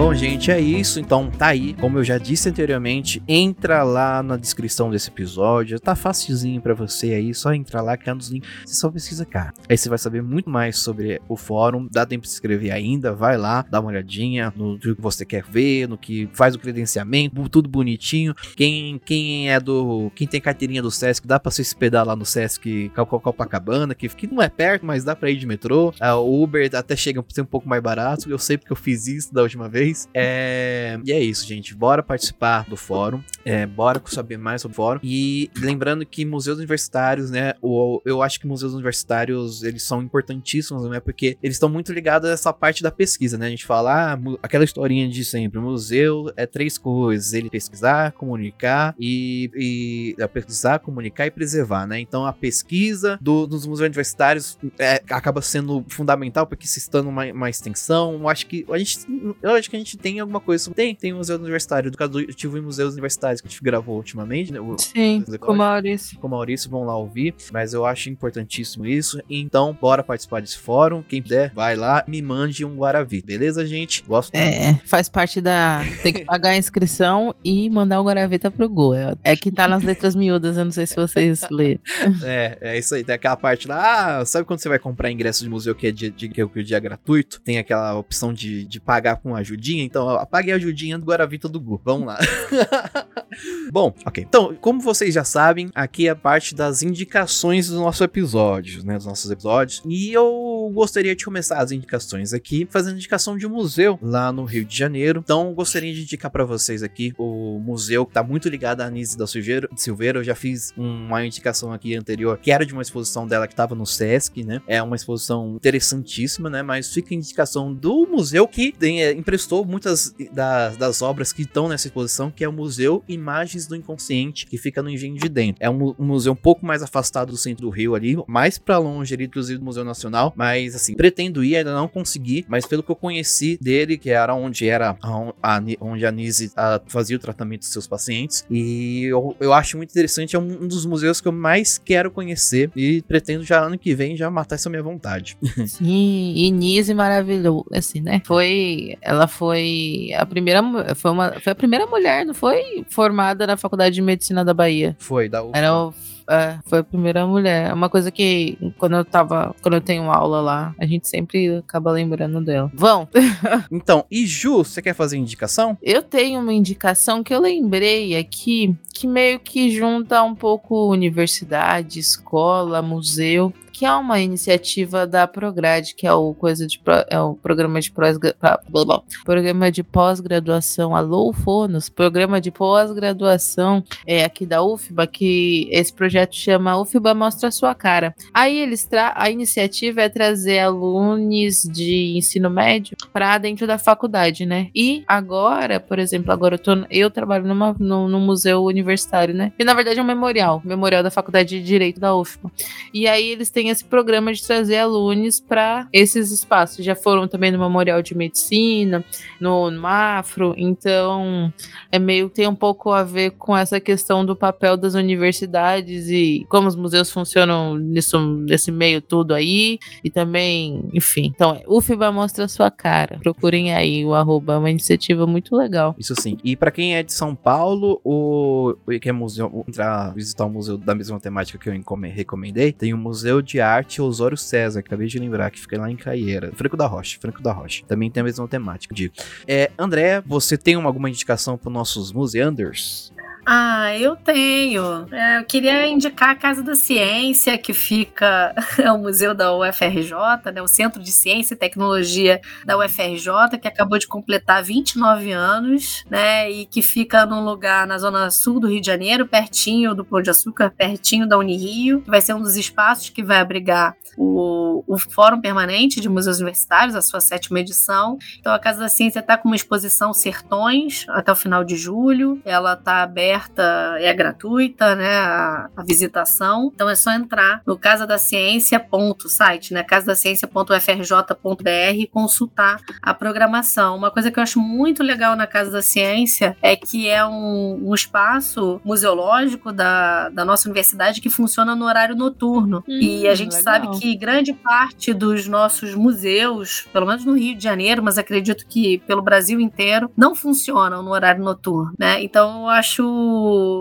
Bom, gente, é isso. Então tá aí. Como eu já disse anteriormente, entra lá na descrição desse episódio. Tá facilzinho para você aí. Só entrar lá, clicar nos links. Você só pesquisa cá. Aí você vai saber muito mais sobre o fórum. Dá tempo de se inscrever ainda. Vai lá, dá uma olhadinha no que você quer ver, no que faz o credenciamento, tudo bonitinho. Quem, quem é do. Quem tem carteirinha do Sesc, dá pra se hospedar lá no Sesc Copacabana, que, que não é perto, mas dá pra ir de metrô. Ah, o Uber até chega a ser um pouco mais barato. Eu sei porque eu fiz isso da última vez. É... E é isso, gente. Bora participar do fórum. É, bora saber mais sobre o fórum. E lembrando que museus universitários, né? O, eu acho que museus universitários eles são importantíssimos, né? Porque eles estão muito ligados a essa parte da pesquisa, né? A gente fala, ah, aquela historinha de sempre: o museu é três coisas: ele pesquisar, comunicar e, e pesquisar, comunicar e preservar, né? Então a pesquisa do, dos museus universitários é, acaba sendo fundamental porque se estando uma, uma extensão, eu acho que a gente, eu acho que gente tem alguma coisa. Tem, tem museu universitário, educativo em museus universitários que a gente gravou ultimamente, né? O, Sim, com o Maurício. Com o Maurício, vão lá ouvir. Mas eu acho importantíssimo isso. Então, bora participar desse fórum. Quem puder, vai lá, me mande um Guaravi. Beleza, gente? Gosto. É, faz parte da. Tem que pagar a inscrição e mandar o Guaravita pro Go. É, é que tá nas letras miúdas, eu não sei se vocês leram. É, é isso aí. Tem aquela parte lá. Ah, sabe quando você vai comprar ingresso de museu que é dia, de, que é o dia gratuito? Tem aquela opção de, de pagar com ajudinha então apague a ajudinha do Guaravita do Gu. Vamos lá. Bom, ok. Então, como vocês já sabem, aqui é a parte das indicações dos nossos episódios, né? Dos nossos episódios. E eu gostaria de começar as indicações aqui, fazendo indicação de um museu lá no Rio de Janeiro. Então, gostaria de indicar para vocês aqui o museu que tá muito ligado à Anise da Silveira. Silveira. Eu já fiz uma indicação aqui anterior, que era de uma exposição dela que tava no Sesc, né? É uma exposição interessantíssima, né? Mas fica a indicação do museu que tem, é, emprestou muitas das, das obras que estão nessa exposição, que é o Museu Imagens do Inconsciente, que fica no Engenho de Dentro. É um, um museu um pouco mais afastado do centro do Rio ali, mais para longe ali, inclusive do Museu Nacional, mas assim, pretendo ir, ainda não consegui, mas pelo que eu conheci dele, que era onde era a, a, onde a Nise a, fazia o tratamento dos seus pacientes, e eu, eu acho muito interessante, é um, um, dos museus que eu mais quero conhecer e pretendo já ano que vem já matar essa minha vontade. Sim, e Nise maravilhoso, assim, né? Foi, ela foi a primeira, foi uma, foi a primeira mulher, não foi formada na Faculdade de Medicina da Bahia. Foi, da UFBA. Era o é, foi a primeira mulher. É uma coisa que quando eu tava, quando eu tenho aula lá, a gente sempre acaba lembrando dela. Vão. então, e Ju, você quer fazer indicação? Eu tenho uma indicação que eu lembrei aqui, que meio que junta um pouco universidade, escola, museu que é uma iniciativa da Prograde, que é o coisa de é o programa de pós programa de pós-graduação Alô Fonos, programa de pós-graduação é aqui da UFBA, que esse projeto chama UFBA Mostra Sua Cara. Aí eles tra a iniciativa é trazer alunos de ensino médio para dentro da faculdade, né? E agora, por exemplo, agora eu, tô, eu trabalho numa, no, no museu universitário, né? E na verdade é um memorial, memorial da Faculdade de Direito da UFBA. E aí eles têm esse programa de trazer alunos para esses espaços. Já foram também no Memorial de Medicina, no, no Afro, então é meio tem um pouco a ver com essa questão do papel das universidades e como os museus funcionam nisso, nesse meio tudo aí, e também, enfim. Então, UFBA mostra a sua cara. Procurem aí o arroba, é uma iniciativa muito legal. Isso sim. E para quem é de São Paulo, o que é museu, entrar visitar o museu da mesma temática que eu recomendei, tem o Museu de Arte Osório César, acabei de lembrar, que fica lá em Caieira. Franco da Rocha, Franco da Rocha. Também tem a mesma temática, digo. É, André, você tem alguma indicação para nossos museanders? Ah, eu tenho. É, eu queria indicar a Casa da Ciência, que fica é o museu da UFRJ, né, o Centro de Ciência e Tecnologia da UFRJ, que acabou de completar 29 anos, né, e que fica num lugar na zona sul do Rio de Janeiro, pertinho do Pão de Açúcar, pertinho da Unirio, que vai ser um dos espaços que vai abrigar o, o Fórum Permanente de Museus Universitários, a sua sétima edição. Então, a Casa da Ciência está com uma exposição Sertões até o final de julho. Ela está aberta, é gratuita, né, a, a, visitação. Então, é só entrar no Casa da Ciência ponto site, né, casadaciencia.ufrj.br e consultar a programação. Uma coisa que eu acho muito legal na Casa da Ciência é que é um, um espaço museológico da, da nossa universidade que funciona no horário noturno. Hum, e a gente legal. sabe que grande parte dos nossos museus, pelo menos no Rio de Janeiro, mas acredito que pelo Brasil inteiro, não funcionam no horário noturno, né? Então eu acho,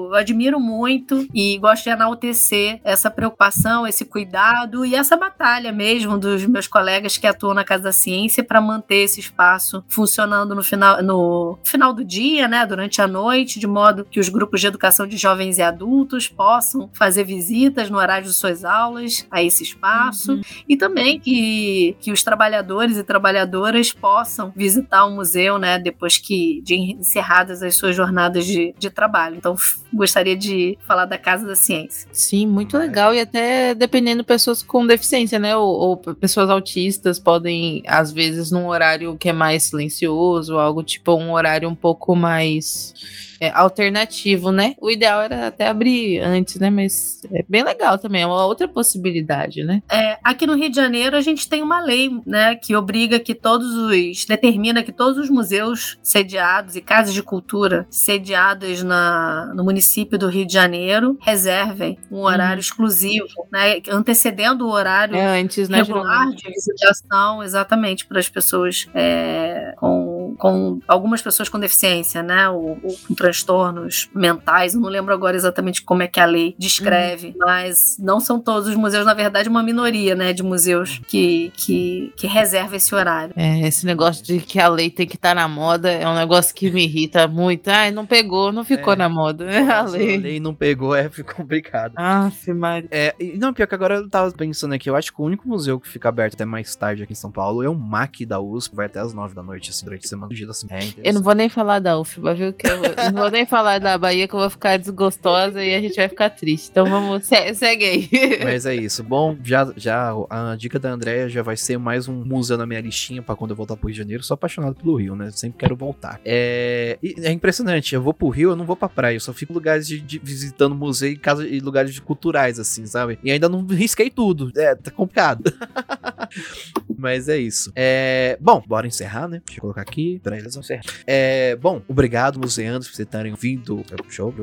eu admiro muito e gosto de enaltecer essa preocupação, esse cuidado e essa batalha mesmo dos meus colegas que atuam na Casa da Ciência para manter esse espaço funcionando no final, no final do dia, né? Durante a noite, de modo que os grupos de educação de jovens e adultos possam fazer visitas no horário de suas aulas a esse espaço espaço uhum. e também que, que os trabalhadores e trabalhadoras possam visitar o museu, né, depois que de encerradas as suas jornadas de, de trabalho. Então, gostaria de falar da Casa da Ciência. Sim, muito legal. E até dependendo pessoas com deficiência, né, ou, ou pessoas autistas podem às vezes num horário que é mais silencioso, algo tipo um horário um pouco mais é, alternativo, né? O ideal era até abrir antes, né? Mas é bem legal também, é uma outra possibilidade, né? É, aqui no Rio de Janeiro a gente tem uma lei, né, que obriga que todos os determina que todos os museus sediados e casas de cultura sediadas na, no município do Rio de Janeiro reservem um horário hum. exclusivo, né, antecedendo o horário é, antes, né, regular de visitação, exatamente para as pessoas é, com com, algumas pessoas com deficiência, né? Ou, ou, com transtornos mentais. Eu não lembro agora exatamente como é que a lei descreve, uhum. mas não são todos os museus, na verdade, uma minoria, né? De museus que, que, que reserva esse horário. É, esse negócio de que a lei tem que estar tá na moda é um negócio que me irrita muito. Ai, não pegou, não ficou é, na moda. Né? A lei. a lei não pegou, é complicado. Ah, Maria. É, não, pior que agora eu tava pensando aqui, eu acho que o único museu que fica aberto até mais tarde aqui em São Paulo é o MAC da USP, vai até as nove da noite, assim, durante a semana. Assim. É eu não vou nem falar da UFBA, viu? Que eu, vou nem falar da Bahia, que eu vou ficar desgostosa e a gente vai ficar triste. Então vamos, se, segue aí. Mas é isso. Bom, já, já a dica da Andréia já vai ser mais um museu na minha listinha pra quando eu voltar pro Rio de Janeiro. Sou apaixonado pelo Rio, né? Sempre quero voltar. É, é impressionante. Eu vou pro Rio, eu não vou pra praia. Eu só fico lugares de, de visitando museu e, casa, e lugares culturais, assim, sabe? E ainda não risquei tudo. É, tá complicado. Mas é isso. É, bom, bora encerrar, né? Deixa eu colocar aqui. Peraí, eles vão encerrar. É, bom, obrigado, museanos, por vocês estarem ouvindo. Show.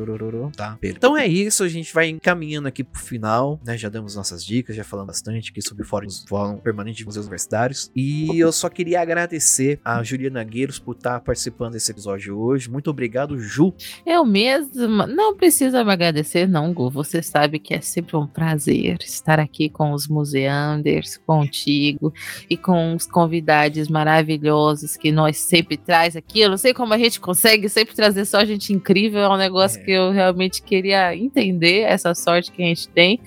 Tá. Então é isso. A gente vai encaminhando aqui pro final, né? Já damos nossas dicas, já falamos bastante aqui sobre o Fórum, Permanente de Museus Universitários. E eu só queria agradecer a Juliana Gueiros por estar participando desse episódio hoje. Muito obrigado, Ju. Eu mesma. Não precisa me agradecer, não, Gu. Você sabe que é sempre um prazer estar aqui com os museanders, contigo e com os convidados maravilhosos que nós sempre traz aqui. Eu não sei como a gente consegue sempre trazer só gente incrível, é um negócio é. que eu realmente queria entender, essa sorte que a gente tem.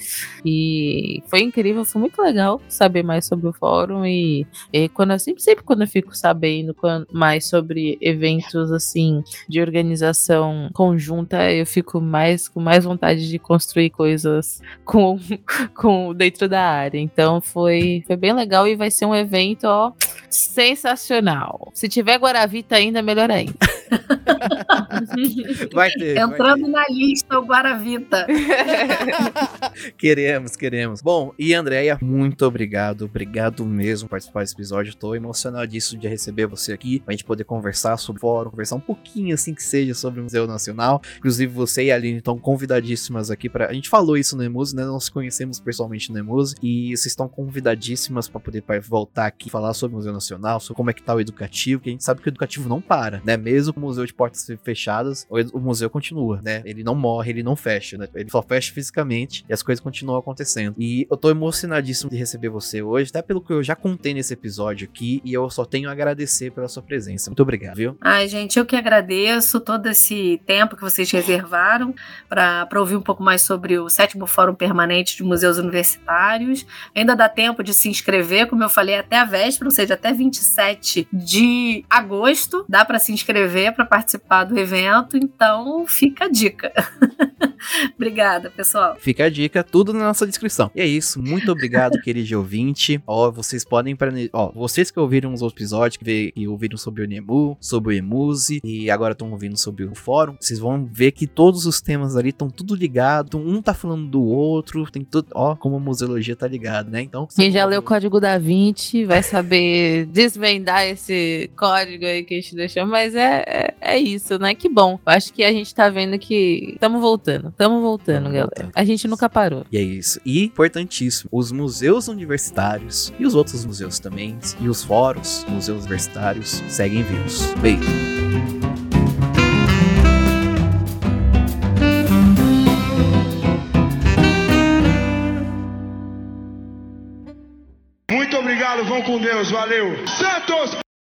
E foi incrível, foi muito legal saber mais sobre o fórum e, e quando eu sempre, sempre quando eu fico sabendo mais sobre eventos assim de organização conjunta, eu fico mais com mais vontade de construir coisas com, com dentro da área. Então foi, foi bem legal e vai ser um evento, ó, sensacional. Se tiver Guaravita ainda, melhor ainda. vai ter. Entrando vai ter. na lista o Guaravita. queremos, queremos. Bom, e Andréia, muito obrigado. Obrigado mesmo por participar desse episódio. Estou emocionadíssimo de receber você aqui, pra gente poder conversar sobre o fórum, conversar um pouquinho assim que seja sobre o Museu Nacional. Inclusive, você e a Aline estão convidadíssimas aqui para A gente falou isso no Emuse, né? Nós conhecemos pessoalmente no Emuse e vocês estão convidadíssimas para poder voltar aqui e falar sobre o Museu Nacional, sobre como é que tá o educativo, que a gente sabe que o educativo não para, né? Mesmo com o museu de portas fechadas, o museu continua, né? Ele não morre, ele não fecha, né? Ele só fecha fisicamente e as coisas continuam acontecendo. E eu tô emocionadíssimo de receber você hoje, até pelo que eu já contei nesse episódio aqui, e eu só tenho a agradecer pela sua presença. Muito obrigado, viu? Ai, gente, eu que agradeço todo esse tempo que vocês reservaram para ouvir um pouco mais sobre o sétimo Fórum Permanente de Museus Universitários. Ainda dá tempo de se inscrever, como eu falei, até a véspera, ou seja, até 27 de agosto. Dá para se inscrever para participar do evento, então fica a dica. Obrigada, pessoal. Fica a dica, tudo na nossa descrição. E é isso, muito obrigado, querido ouvinte. Ó, vocês podem ó, vocês que ouviram os outros episódios, que, que ouviram sobre o Nemu, sobre o Emuse e agora estão ouvindo sobre o fórum, vocês vão ver que todos os temas ali estão tudo ligado, um tá falando do outro, tem tudo, ó, como a museologia tá ligada, né? Então, quem já leu o código da 20 vai saber desvendar esse código aí que a gente deixou, mas é, é, é isso, né? Que bom. Eu acho que a gente tá vendo que estamos voltando, estamos voltando, Tamo galera. Voltando. A gente nunca parou. E é isso. E, importantíssimo, os museus universitários e os outros museus também, e os fóruns, museus universitários, seguem vivos. Beijo. Muito obrigado, vão com Deus, valeu. Santos!